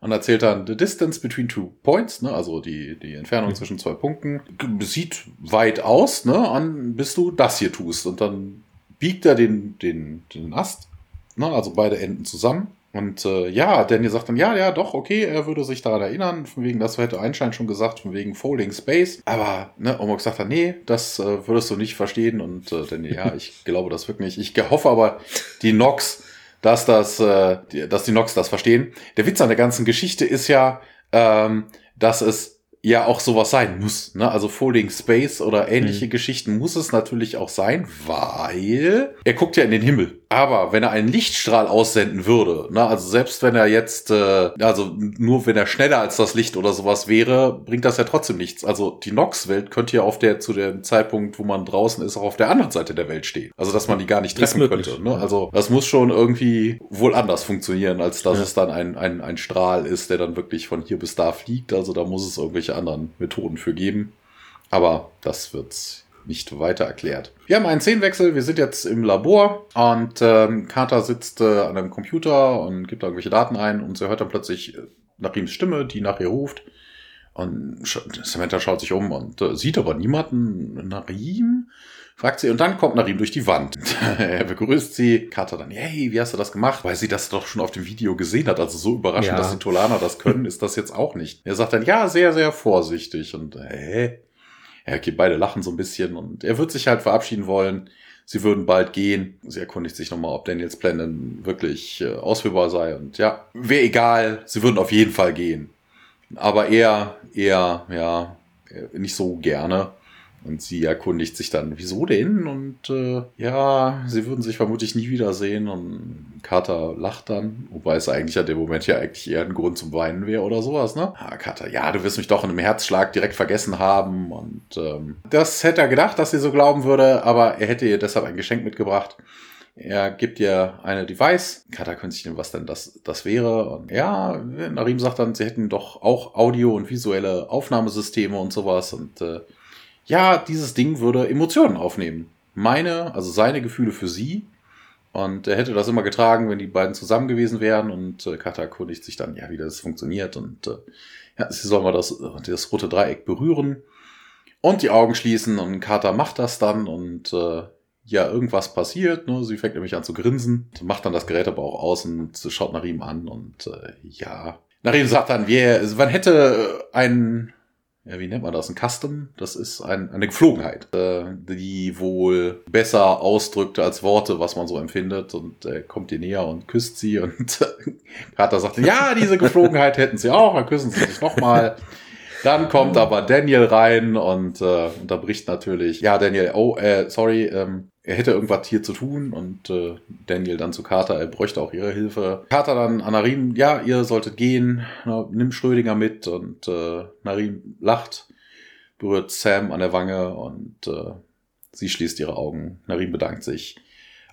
und erzählt dann the distance between two points, ne, also die, die Entfernung mhm. zwischen zwei Punkten, sieht weit aus, ne, an, bis du das hier tust. Und dann biegt er den, den, den Ast, ne, also beide Enden zusammen und äh, ja, Daniel sagt dann, ja, ja, doch, okay, er würde sich daran erinnern, von wegen, das hätte Einstein schon gesagt, von wegen Folding Space. Aber, ne, Omok sagt dann, nee, das äh, würdest du nicht verstehen. Und äh, Daniel, ja, ich glaube das wirklich nicht. Ich hoffe aber, die Nox, dass das, äh, dass die Nox das verstehen. Der Witz an der ganzen Geschichte ist ja, ähm, dass es ja auch sowas sein muss. Ne? Also Folding Space oder ähnliche mhm. Geschichten muss es natürlich auch sein, weil er guckt ja in den Himmel. Aber wenn er einen Lichtstrahl aussenden würde, ne, also selbst wenn er jetzt, äh, also nur wenn er schneller als das Licht oder sowas wäre, bringt das ja trotzdem nichts. Also die Nox-Welt könnte ja auf der zu dem Zeitpunkt, wo man draußen ist, auch auf der anderen Seite der Welt stehen. Also dass man die gar nicht treffen könnte. Ne? Also das muss schon irgendwie wohl anders funktionieren, als dass ja. es dann ein, ein, ein Strahl ist, der dann wirklich von hier bis da fliegt. Also da muss es irgendwelche anderen Methoden für geben. Aber das wird's nicht weiter erklärt. Wir haben einen Szenenwechsel, wir sind jetzt im Labor und ähm, Carter sitzt äh, an einem Computer und gibt irgendwelche Daten ein und sie hört dann plötzlich äh, Narims Stimme, die nach ihr ruft. Und Samantha schaut sich um und äh, sieht aber niemanden. Narim? Fragt sie, und dann kommt Narim durch die Wand. er begrüßt sie. Carter dann, hey, wie hast du das gemacht? Weil sie das doch schon auf dem Video gesehen hat. Also so überraschend, ja. dass die Tolaner das können, ist das jetzt auch nicht. Er sagt dann, ja, sehr, sehr vorsichtig. Und, hä? ja, okay, beide lachen so ein bisschen und er wird sich halt verabschieden wollen. Sie würden bald gehen. Sie erkundigt sich nochmal, ob Daniels Plan dann wirklich äh, ausführbar sei. Und ja, wäre egal, sie würden auf jeden Fall gehen. Aber er, eher, ja, nicht so gerne. Und sie erkundigt sich dann, wieso denn? Und äh, ja, sie würden sich vermutlich nie wiedersehen. Und Carter lacht dann, wobei es eigentlich an dem Moment ja eigentlich eher ein Grund zum Weinen wäre oder sowas, ne? Ah, Carter, ja, du wirst mich doch in einem Herzschlag direkt vergessen haben. Und ähm, das hätte er gedacht, dass sie so glauben würde, aber er hätte ihr deshalb ein Geschenk mitgebracht. Er gibt ihr eine Device. Carter könnte sich nehmen, was denn das, das wäre. Und ja, Narim sagt dann, sie hätten doch auch Audio- und visuelle Aufnahmesysteme und sowas. Und äh, ja, dieses Ding würde Emotionen aufnehmen. Meine, also seine Gefühle für sie. Und er hätte das immer getragen, wenn die beiden zusammen gewesen wären. Und äh, Kata erkundigt sich dann, ja, wie das funktioniert. Und äh, ja, sie soll mal das, das rote Dreieck berühren. Und die Augen schließen und Carter macht das dann und äh, ja, irgendwas passiert. Ne? Sie fängt nämlich an zu grinsen, macht dann das Gerät aber auch aus und schaut nach ihm an und äh, ja. Nach ihm sagt dann, wer, man hätte ein ja, wie nennt man das? Ein Custom? Das ist ein, eine Geflogenheit, äh, die wohl besser ausdrückt als Worte, was man so empfindet. Und er äh, kommt ihr näher und küsst sie. Und Carter sagt, ja, diese Geflogenheit hätten sie auch, dann küssen sie sich nochmal. Dann kommt aber Daniel rein und äh, unterbricht natürlich, ja, Daniel, oh, äh, sorry, ähm, er hätte irgendwas hier zu tun und äh, Daniel dann zu Carter, er bräuchte auch ihre Hilfe. Carter dann an Narim, ja, ihr solltet gehen, na, nimm Schrödinger mit und äh, Narim lacht, berührt Sam an der Wange und äh, sie schließt ihre Augen. Narim bedankt sich.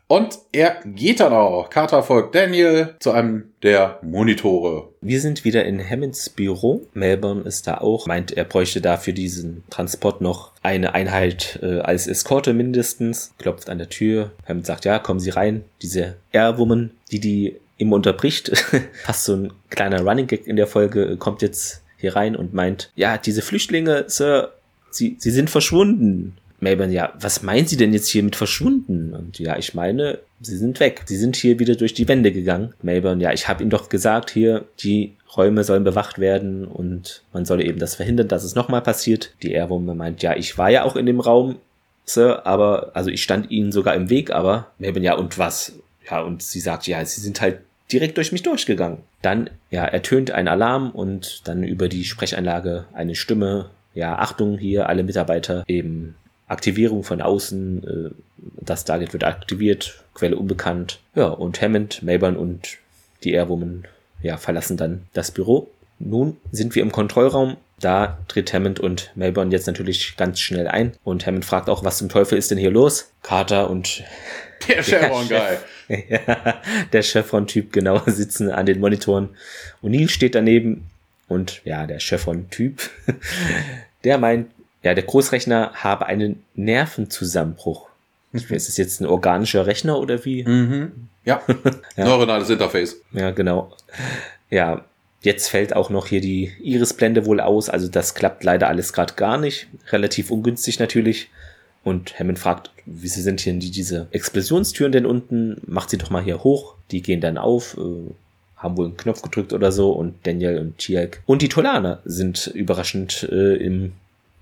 Und er geht dann auch. Carter folgt Daniel zu einem der Monitore. Wir sind wieder in Hammonds Büro. Melbourne ist da auch. Meint, er bräuchte da für diesen Transport noch eine Einheit äh, als Eskorte mindestens. Klopft an der Tür. Hammond sagt, ja, kommen Sie rein. Diese Airwoman, die die immer unterbricht. Fast so ein kleiner Running Gag in der Folge, kommt jetzt hier rein und meint, ja, diese Flüchtlinge, Sir, sie, sie sind verschwunden. Melbourne, ja, was meinen Sie denn jetzt hier mit verschwunden? Und ja, ich meine, sie sind weg. Sie sind hier wieder durch die Wände gegangen. Melbourne, ja, ich habe Ihnen doch gesagt, hier, die Räume sollen bewacht werden und man solle eben das verhindern, dass es nochmal passiert. Die Airwoman meint, ja, ich war ja auch in dem Raum, Sir, aber, also ich stand Ihnen sogar im Weg, aber Melbourne, ja, und was? Ja, und sie sagt, ja, sie sind halt direkt durch mich durchgegangen. Dann, ja, ertönt ein Alarm und dann über die Sprecheinlage eine Stimme, ja, Achtung hier, alle Mitarbeiter eben Aktivierung von außen, äh, das Target wird aktiviert, Quelle unbekannt. Ja, und Hammond, Mayburn und die Airwoman ja, verlassen dann das Büro. Nun sind wir im Kontrollraum. Da tritt Hammond und Melbourne jetzt natürlich ganz schnell ein. Und Hammond fragt auch, was zum Teufel ist denn hier los? Carter und der Chevron-Guy. ja, der Chevron-Typ, genau, sitzen an den Monitoren. Und Neil steht daneben. Und ja, der Chevron-Typ, der meint, ja, der Großrechner habe einen Nervenzusammenbruch. Ist es jetzt ein organischer Rechner oder wie? Mhm. Ja. ja. neuronales Interface. Ja, genau. Ja, jetzt fällt auch noch hier die Irisblende wohl aus. Also das klappt leider alles gerade gar nicht. Relativ ungünstig natürlich. Und Hammond fragt, wie sie sind hier die, diese Explosionstüren denn unten? Macht sie doch mal hier hoch. Die gehen dann auf, äh, haben wohl einen Knopf gedrückt oder so. Und Daniel und Chiak und die Tolaner sind überraschend äh, im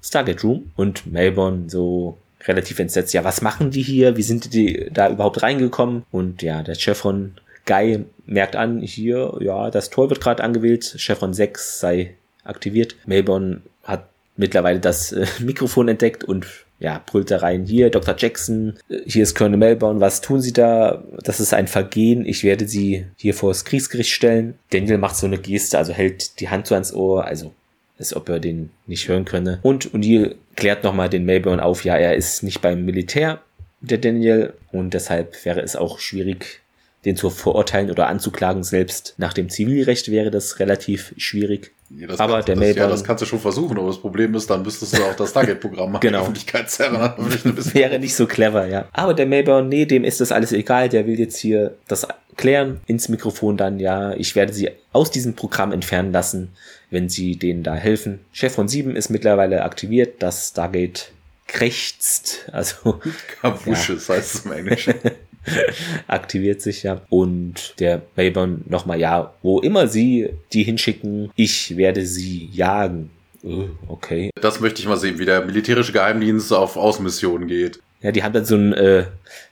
Stargate Room und Melbourne so relativ entsetzt. Ja, was machen die hier? Wie sind die da überhaupt reingekommen? Und ja, der Chevron Guy merkt an, hier, ja, das Tor wird gerade angewählt, Chevron 6 sei aktiviert. Melbourne hat mittlerweile das äh, Mikrofon entdeckt und ja, brüllt da rein, hier, Dr. Jackson, äh, hier ist Colonel Melbourne, was tun Sie da? Das ist ein Vergehen, ich werde Sie hier vor das Kriegsgericht stellen. Daniel macht so eine Geste, also hält die Hand so ans Ohr, also als ob er den nicht hören könne. Und O'Neill klärt nochmal den Melbourne auf, ja, er ist nicht beim Militär, der Daniel, und deshalb wäre es auch schwierig, den zu verurteilen oder anzuklagen. Selbst nach dem Zivilrecht wäre das relativ schwierig. Ja, aber kann, der das, Ja, das kannst du schon versuchen, aber das Problem ist, dann müsstest du auch das Target-Programm machen. genau. wäre nicht so clever, ja. Aber der Melbourne, nee, dem ist das alles egal. Der will jetzt hier das klären ins Mikrofon dann, ja, ich werde sie aus diesem Programm entfernen lassen, wenn sie denen da helfen. Chef von 7 ist mittlerweile aktiviert, das Stargate krächzt, also. Kabusches ja. heißt es im Englischen. aktiviert sich ja. Und der Mayborn nochmal, ja, wo immer sie die hinschicken, ich werde sie jagen. Oh, okay. Das möchte ich mal sehen, wie der militärische Geheimdienst auf Außenmissionen geht. Ja, die haben dann so ein äh,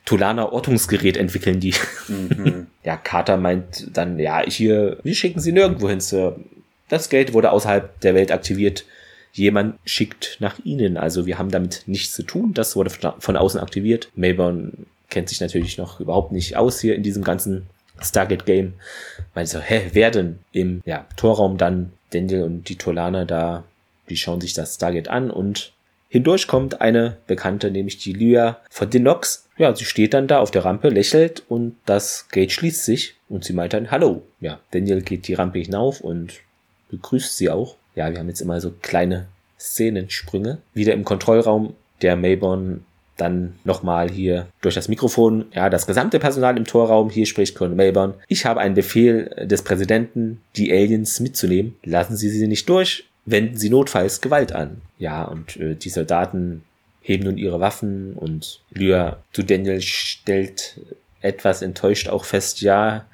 Tulaner Ortungsgerät entwickeln die. Mhm. ja, Carter meint dann, ja, hier, wir schicken sie nirgendwo hin, Sir. Das Geld wurde außerhalb der Welt aktiviert. Jemand schickt nach ihnen. Also wir haben damit nichts zu tun. Das wurde von außen aktiviert. Mayborn kennt sich natürlich noch überhaupt nicht aus hier in diesem ganzen Stargate Game. Meint so, hä, wer denn? Im ja, Torraum dann Daniel und die Tolaner da, die schauen sich das Stargate an und Hindurch kommt eine Bekannte, nämlich die Lyra von Dinox. Ja, sie steht dann da auf der Rampe, lächelt und das Gate schließt sich und sie meint dann Hallo. Ja, Daniel geht die Rampe hinauf und begrüßt sie auch. Ja, wir haben jetzt immer so kleine Szenensprünge. Wieder im Kontrollraum der Mayborn dann nochmal hier durch das Mikrofon, ja, das gesamte Personal im Torraum, hier spricht Colonel Mayborn. Ich habe einen Befehl des Präsidenten, die Aliens mitzunehmen. Lassen Sie sie nicht durch, wenden sie notfalls Gewalt an. Ja, und äh, die Soldaten heben nun ihre Waffen und Lyra zu Daniel stellt etwas enttäuscht auch fest, ja,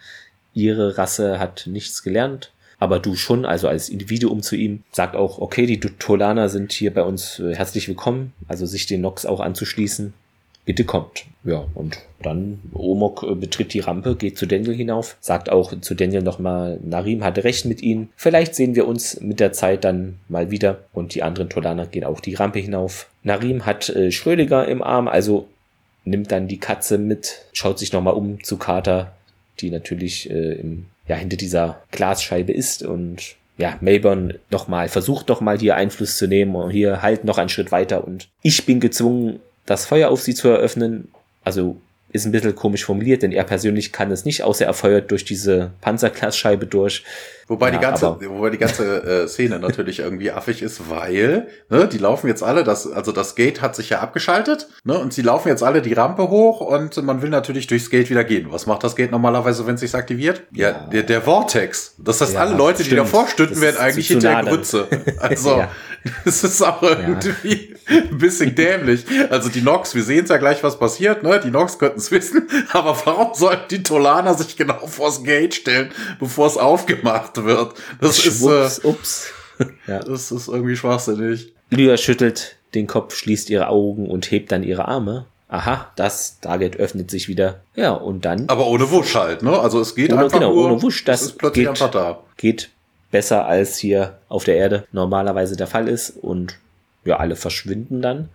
ihre Rasse hat nichts gelernt, aber du schon, also als Individuum zu ihm, sagt auch, okay, die Tolaner sind hier bei uns äh, herzlich willkommen, also sich den Nox auch anzuschließen. Bitte kommt. Ja, und dann Omok äh, betritt die Rampe, geht zu Daniel hinauf, sagt auch zu Daniel nochmal, Narim hatte recht mit ihnen. Vielleicht sehen wir uns mit der Zeit dann mal wieder. Und die anderen Tolaner gehen auch die Rampe hinauf. Narim hat äh, Schrödiger im Arm, also nimmt dann die Katze mit, schaut sich nochmal um zu Carter, die natürlich äh, im, ja, hinter dieser Glasscheibe ist und ja, Mayborn nochmal, versucht doch mal hier Einfluss zu nehmen und hier halt noch einen Schritt weiter und ich bin gezwungen, das Feuer auf sie zu eröffnen. Also ist ein bisschen komisch formuliert, denn er persönlich kann es nicht, außer er feuert durch diese Panzerglasscheibe durch. Wobei, ja, die ganze, wobei die ganze äh, Szene natürlich irgendwie affig ist, weil ne, die laufen jetzt alle, das, also das Gate hat sich ja abgeschaltet ne, und sie laufen jetzt alle die Rampe hoch und man will natürlich durchs Gate wieder gehen. Was macht das Gate normalerweise, wenn es sich aktiviert? Ja, ja, Der, der Vortex. Das heißt, ja, alle Leute, stimmt. die davor stünden, werden eigentlich hinter der Grütze. Also, das ist auch irgendwie ein bisschen dämlich. Also die Nox, wir sehen ja gleich, was passiert. Ne? Die Nox könnten es wissen, aber warum sollten die Tolaner sich genau vors Gate stellen, bevor es aufgemacht wird. Das Schwupps, ist, äh, ups. ja. das ist irgendwie schwachsinnig. Lyra schüttelt den Kopf, schließt ihre Augen und hebt dann ihre Arme. Aha, das Target öffnet sich wieder. Ja, und dann. Aber ohne Wusch halt, ne? Also es geht ohne, einfach genau, nur, ohne Wusch. Das ist plötzlich geht, einfach da. Geht besser als hier auf der Erde normalerweise der Fall ist und ja, alle verschwinden dann.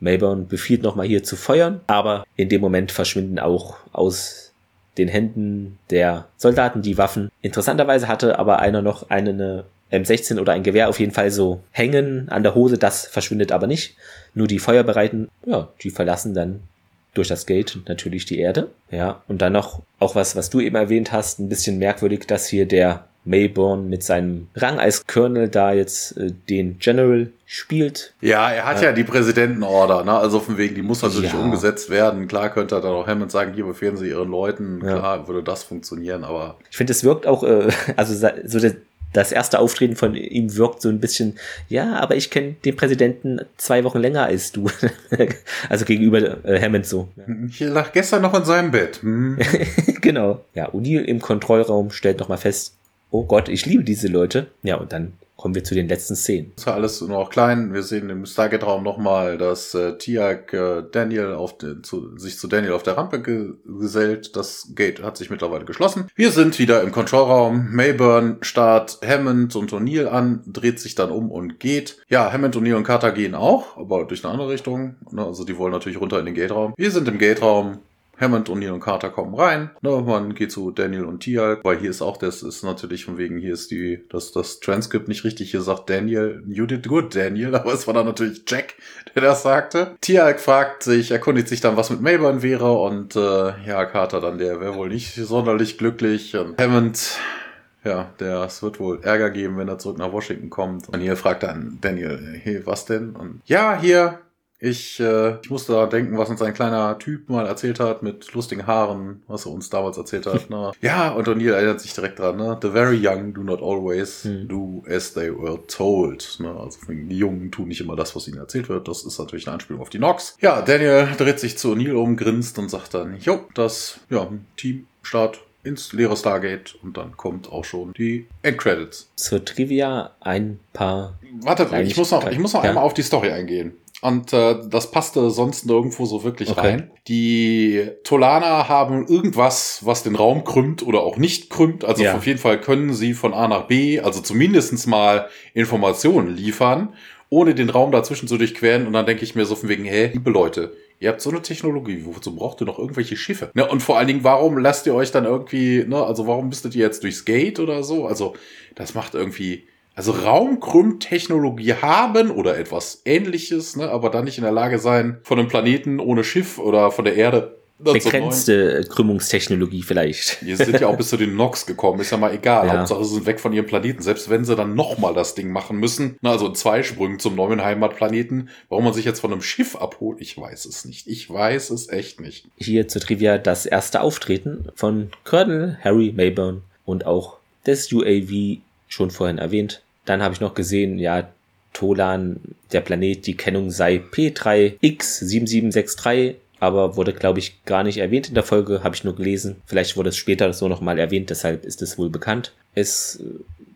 Mayborn befiehlt nochmal hier zu feuern, aber in dem Moment verschwinden auch aus den Händen der Soldaten die Waffen. Interessanterweise hatte aber einer noch eine M16 oder ein Gewehr auf jeden Fall so hängen an der Hose, das verschwindet aber nicht. Nur die Feuerbereiten, ja, die verlassen dann durch das Gate natürlich die Erde. Ja, und dann noch auch was, was du eben erwähnt hast, ein bisschen merkwürdig, dass hier der Mayborn mit seinem Rang als Colonel da jetzt äh, den General spielt. Ja, er hat ja, ja die Präsidentenorder, ne? Also von wegen, die muss natürlich ja. umgesetzt werden. Klar könnte er dann auch Hammond sagen, hier befehlen Sie Ihren Leuten. Klar ja. würde das funktionieren, aber. Ich finde, es wirkt auch, äh, also so der, das erste Auftreten von ihm wirkt so ein bisschen, ja, aber ich kenne den Präsidenten zwei Wochen länger als du. also gegenüber äh, Hammond so. Ich lag gestern noch in seinem Bett. Hm. genau. Ja, O'Neill im Kontrollraum stellt nochmal fest, oh Gott, ich liebe diese Leute. Ja, und dann kommen wir zu den letzten Szenen. Das ist alles noch klein. Wir sehen im Stargate-Raum nochmal, dass äh, Tiag äh, Daniel auf den, zu, sich zu Daniel auf der Rampe ge gesellt. Das Gate hat sich mittlerweile geschlossen. Wir sind wieder im Kontrollraum. Mayburn starrt Hammond und O'Neill an, dreht sich dann um und geht. Ja, Hammond, O'Neill und Carter gehen auch, aber durch eine andere Richtung. Ne, also die wollen natürlich runter in den Gate-Raum. Wir sind im Gate-Raum. Hammond, O'Neill und Carter kommen rein. Ne, man geht zu Daniel und Tia, weil hier ist auch das ist natürlich von wegen, hier ist die, das, das Transkript nicht richtig. Hier sagt Daniel, you did good, Daniel, aber es war dann natürlich Jack, der das sagte. Tia fragt sich, erkundigt sich dann, was mit Mayburn wäre und äh, ja, Carter dann, der wäre wohl nicht sonderlich glücklich und Hammond ja, der, es wird wohl Ärger geben, wenn er zurück nach Washington kommt. Und hier fragt dann Daniel, hey, was denn? Und ja, hier, ich, äh, ich musste da denken, was uns ein kleiner Typ mal erzählt hat mit lustigen Haaren, was er uns damals erzählt hat. Ne? Ja, und O'Neill erinnert sich direkt dran. Ne? The very young do not always hm. do as they were told. Ne? Also die Jungen tun nicht immer das, was ihnen erzählt wird. Das ist natürlich eine Anspielung auf die Nox. Ja, Daniel dreht sich zu O'Neill um, grinst und sagt dann, jo, das, ja, Team Start ins leere Stargate und dann kommt auch schon die Endcredits. Zur Trivia ein paar. Warte, ich muss noch, ich muss noch ja. einmal auf die Story eingehen. Und äh, das passte sonst nirgendwo so wirklich okay. rein. Die Tolaner haben irgendwas, was den Raum krümmt oder auch nicht krümmt. Also ja. auf jeden Fall können sie von A nach B, also zumindestens mal Informationen liefern, ohne den Raum dazwischen zu durchqueren. Und dann denke ich mir so von wegen, hä, liebe Leute, ihr habt so eine Technologie, wozu braucht ihr noch irgendwelche Schiffe? Ne, und vor allen Dingen, warum lasst ihr euch dann irgendwie, ne, also warum müsstet ihr jetzt durchs Gate oder so? Also, das macht irgendwie also Raumkrümmtechnologie haben oder etwas ähnliches, ne, aber dann nicht in der Lage sein, von einem Planeten ohne Schiff oder von der Erde begrenzte Krümmungstechnologie vielleicht. Die sind ja auch bis zu den Nox gekommen, ist ja mal egal. Ja. Hauptsache sie sind weg von ihrem Planeten. Selbst wenn sie dann nochmal das Ding machen müssen, na, also in zwei Sprüngen zum neuen Heimatplaneten, warum man sich jetzt von einem Schiff abholt, ich weiß es nicht. Ich weiß es echt nicht. Hier zur Trivia das erste Auftreten von Colonel Harry Mayburn und auch des UAV schon vorhin erwähnt, Dann habe ich noch gesehen, ja, Tolan, der Planet, die Kennung sei P3X7763, aber wurde, glaube ich, gar nicht erwähnt in der Folge, habe ich nur gelesen. Vielleicht wurde es später so nochmal erwähnt, deshalb ist es wohl bekannt. Es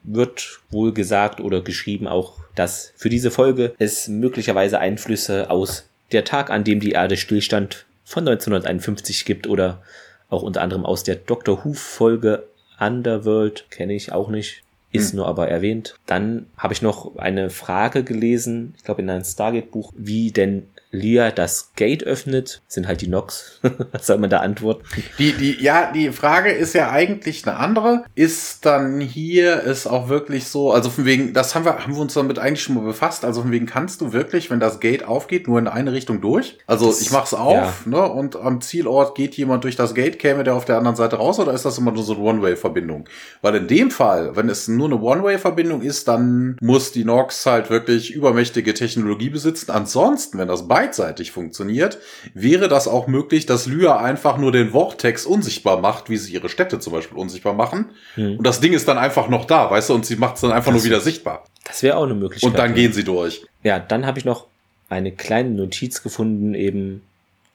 wird wohl gesagt oder geschrieben auch, dass für diese Folge es möglicherweise Einflüsse aus der Tag, an dem die Erde stillstand, von 1951 gibt oder auch unter anderem aus der Doctor Who Folge Underworld, kenne ich auch nicht, ist hm. nur aber erwähnt. Dann habe ich noch eine Frage gelesen, ich glaube in einem Stargate-Buch, wie denn Lia das Gate öffnet, sind halt die Nox. Was soll man da antworten? Die, die, ja, die Frage ist ja eigentlich eine andere. Ist dann hier ist auch wirklich so, also von wegen, das haben wir, haben wir uns damit eigentlich schon mal befasst. Also von wegen kannst du wirklich, wenn das Gate aufgeht, nur in eine Richtung durch? Also das, ich mach's auf, ja. ne, und am Zielort geht jemand durch das Gate, käme der auf der anderen Seite raus oder ist das immer nur so eine One-Way-Verbindung? Weil in dem Fall, wenn es nur eine One-Way-Verbindung ist, dann muss die Nox halt wirklich übermächtige Technologie besitzen. Ansonsten, wenn das beide beidseitig funktioniert, wäre das auch möglich, dass Lyra einfach nur den Vortex unsichtbar macht, wie sie ihre Städte zum Beispiel unsichtbar machen. Hm. Und das Ding ist dann einfach noch da, weißt du, und sie macht es dann einfach das nur wieder sichtbar. Das wäre auch eine Möglichkeit. Und dann ja. gehen sie durch. Ja, dann habe ich noch eine kleine Notiz gefunden, eben,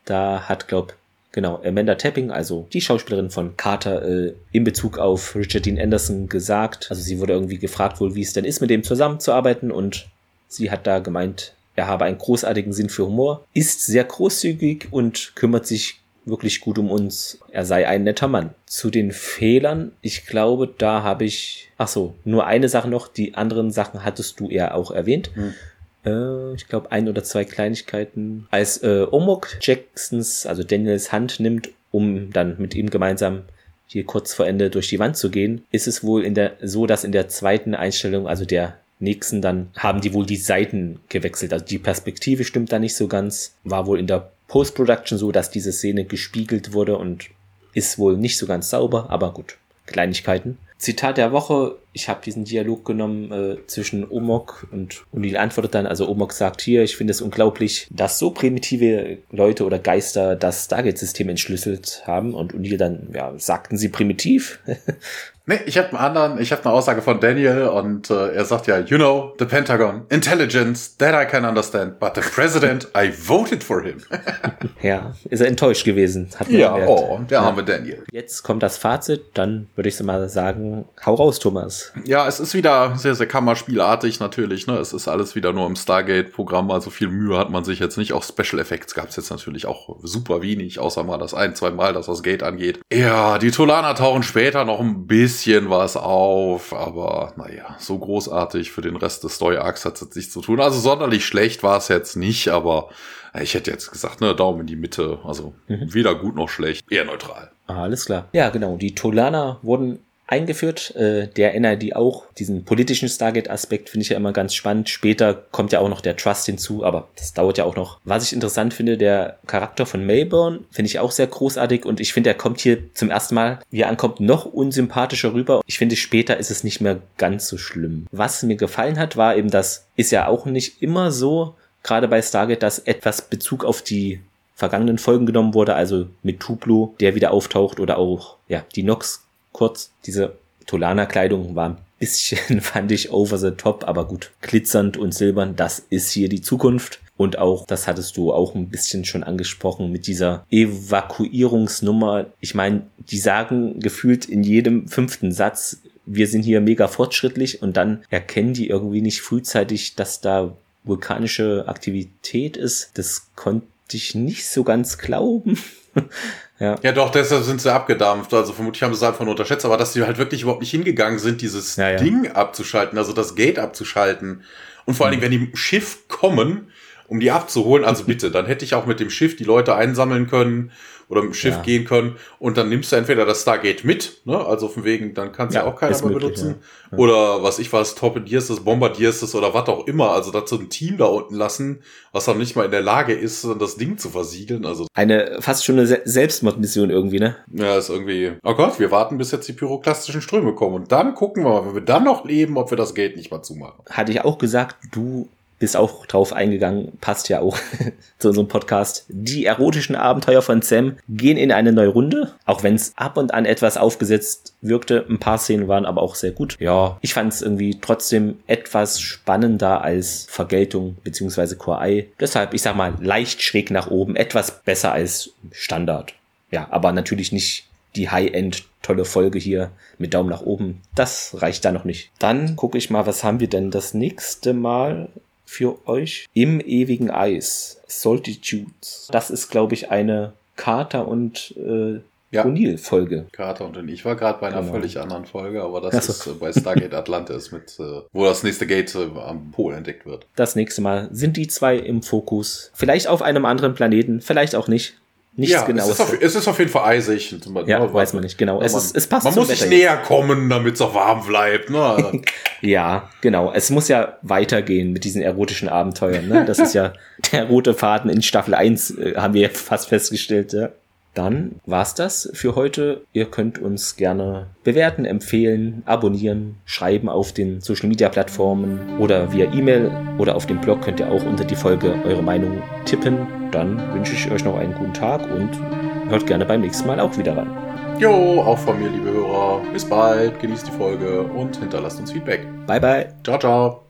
da hat, glaub, genau, Amanda Tapping, also die Schauspielerin von Carter, äh, in Bezug auf Richard Dean Anderson gesagt, also sie wurde irgendwie gefragt wohl, wie es denn ist, mit dem zusammenzuarbeiten und sie hat da gemeint, er habe einen großartigen Sinn für Humor, ist sehr großzügig und kümmert sich wirklich gut um uns. Er sei ein netter Mann. Zu den Fehlern, ich glaube, da habe ich, ach so, nur eine Sache noch. Die anderen Sachen hattest du ja auch erwähnt. Hm. Äh, ich glaube, ein oder zwei Kleinigkeiten. Als äh, Omok Jacksons, also Daniels Hand nimmt, um dann mit ihm gemeinsam hier kurz vor Ende durch die Wand zu gehen, ist es wohl in der, so, dass in der zweiten Einstellung, also der nächsten dann haben die wohl die Seiten gewechselt. Also die Perspektive stimmt da nicht so ganz. War wohl in der Post-Production so, dass diese Szene gespiegelt wurde und ist wohl nicht so ganz sauber, aber gut. Kleinigkeiten. Zitat der Woche, ich habe diesen Dialog genommen äh, zwischen Omok und Unil antwortet dann, also Omok sagt hier, ich finde es unglaublich, dass so primitive Leute oder Geister das Stargate-System entschlüsselt haben und Unil dann, ja, sagten sie primitiv? Nee, ich habe einen anderen, ich habe eine Aussage von Daniel und äh, er sagt ja, you know, the Pentagon, intelligence, that I can understand, but the president, I voted for him. ja, ist er enttäuscht gewesen. Hat ja, gemerkt. oh, der arme ja. Daniel. Jetzt kommt das Fazit, dann würde ich so mal sagen, hau raus, Thomas. Ja, es ist wieder sehr, sehr Kammerspielartig natürlich, ne? Es ist alles wieder nur im Stargate-Programm, also viel Mühe hat man sich jetzt nicht. Auch Special Effects gab es jetzt natürlich auch super wenig, außer mal das ein, zwei Mal, dass das Gate angeht. Ja, die Tolaner tauchen später noch ein bisschen bisschen was auf, aber naja, so großartig für den Rest des Story Arcs hat es jetzt nichts zu tun. Also sonderlich schlecht war es jetzt nicht, aber ich hätte jetzt gesagt, ne, Daumen in die Mitte. Also mhm. weder gut noch schlecht, eher neutral. Alles klar. Ja, genau. Die Tolaner wurden eingeführt. Äh, der NID auch. Diesen politischen Stargate-Aspekt finde ich ja immer ganz spannend. Später kommt ja auch noch der Trust hinzu, aber das dauert ja auch noch. Was ich interessant finde, der Charakter von Mayburn finde ich auch sehr großartig und ich finde, er kommt hier zum ersten Mal, wie er ankommt, noch unsympathischer rüber. Ich finde, später ist es nicht mehr ganz so schlimm. Was mir gefallen hat, war eben, das ist ja auch nicht immer so, gerade bei Stargate, dass etwas Bezug auf die vergangenen Folgen genommen wurde, also mit Tuplo, der wieder auftaucht oder auch, ja, die Nox kurz. Diese Tolana-Kleidung war ein bisschen, fand ich, over the top, aber gut, glitzernd und silbern, das ist hier die Zukunft. Und auch, das hattest du auch ein bisschen schon angesprochen mit dieser Evakuierungsnummer. Ich meine, die sagen gefühlt in jedem fünften Satz, wir sind hier mega fortschrittlich und dann erkennen die irgendwie nicht frühzeitig, dass da vulkanische Aktivität ist. Das konnte ich nicht so ganz glauben. Ja. ja, doch, deshalb sind sie abgedampft. Also vermutlich haben sie es einfach nur unterschätzt, aber dass sie halt wirklich überhaupt nicht hingegangen sind, dieses ja, ja. Ding abzuschalten, also das Gate abzuschalten. Und vor allen Dingen, wenn die Schiff kommen, um die abzuholen, also bitte, dann hätte ich auch mit dem Schiff die Leute einsammeln können oder mit dem Schiff ja. gehen können und dann nimmst du entweder das Stargate mit, ne? also von wegen, dann kannst ja, ja auch keiner mehr benutzen ja. oder was ich weiß, torpedierst es, bombardierst es oder was auch immer, also dazu ein Team da unten lassen, was dann nicht mal in der Lage ist, das Ding zu versiegeln, also. Eine fast schon eine Se Selbstmordmission irgendwie, ne? Ja, ist irgendwie, oh Gott, wir warten bis jetzt die pyroklastischen Ströme kommen und dann gucken wir mal, wenn wir dann noch leben, ob wir das Gate nicht mal zumachen. Hatte ich auch gesagt, du bist auch drauf eingegangen, passt ja auch zu unserem Podcast. Die erotischen Abenteuer von Sam gehen in eine neue Runde, auch wenn es ab und an etwas aufgesetzt wirkte. Ein paar Szenen waren aber auch sehr gut. Ja, ich fand es irgendwie trotzdem etwas spannender als Vergeltung bzw. Core Deshalb, ich sag mal, leicht schräg nach oben, etwas besser als Standard. Ja, aber natürlich nicht die High-End tolle Folge hier mit Daumen nach oben. Das reicht da noch nicht. Dann gucke ich mal, was haben wir denn das nächste Mal für euch? Im ewigen Eis. Solitudes. Das ist, glaube ich, eine Carter und äh, ja. O'Neill-Folge. Carter und ich war gerade bei einer genau. völlig anderen Folge, aber das so. ist äh, bei Stargate Atlantis, mit, äh, wo das nächste Gate äh, am Pol entdeckt wird. Das nächste Mal sind die zwei im Fokus. Vielleicht auf einem anderen Planeten, vielleicht auch nicht. Nichts ja, genau. Es ist, auf, es ist auf jeden Fall eisig. Ja, ne, weiß man nicht, genau. Es, man, ist, es passt Man muss sich näher kommen, damit es auch warm bleibt. Ne? ja, genau. Es muss ja weitergehen mit diesen erotischen Abenteuern. Ne? Das ist ja der rote Faden in Staffel 1, äh, haben wir fast festgestellt. Ja? Dann war's das für heute. Ihr könnt uns gerne bewerten, empfehlen, abonnieren, schreiben auf den Social Media Plattformen oder via E-Mail oder auf dem Blog könnt ihr auch unter die Folge eure Meinung tippen. Dann wünsche ich euch noch einen guten Tag und hört gerne beim nächsten Mal auch wieder ran. Jo, auch von mir, liebe Hörer. Bis bald, genießt die Folge und hinterlasst uns Feedback. Bye, bye. Ciao, ciao.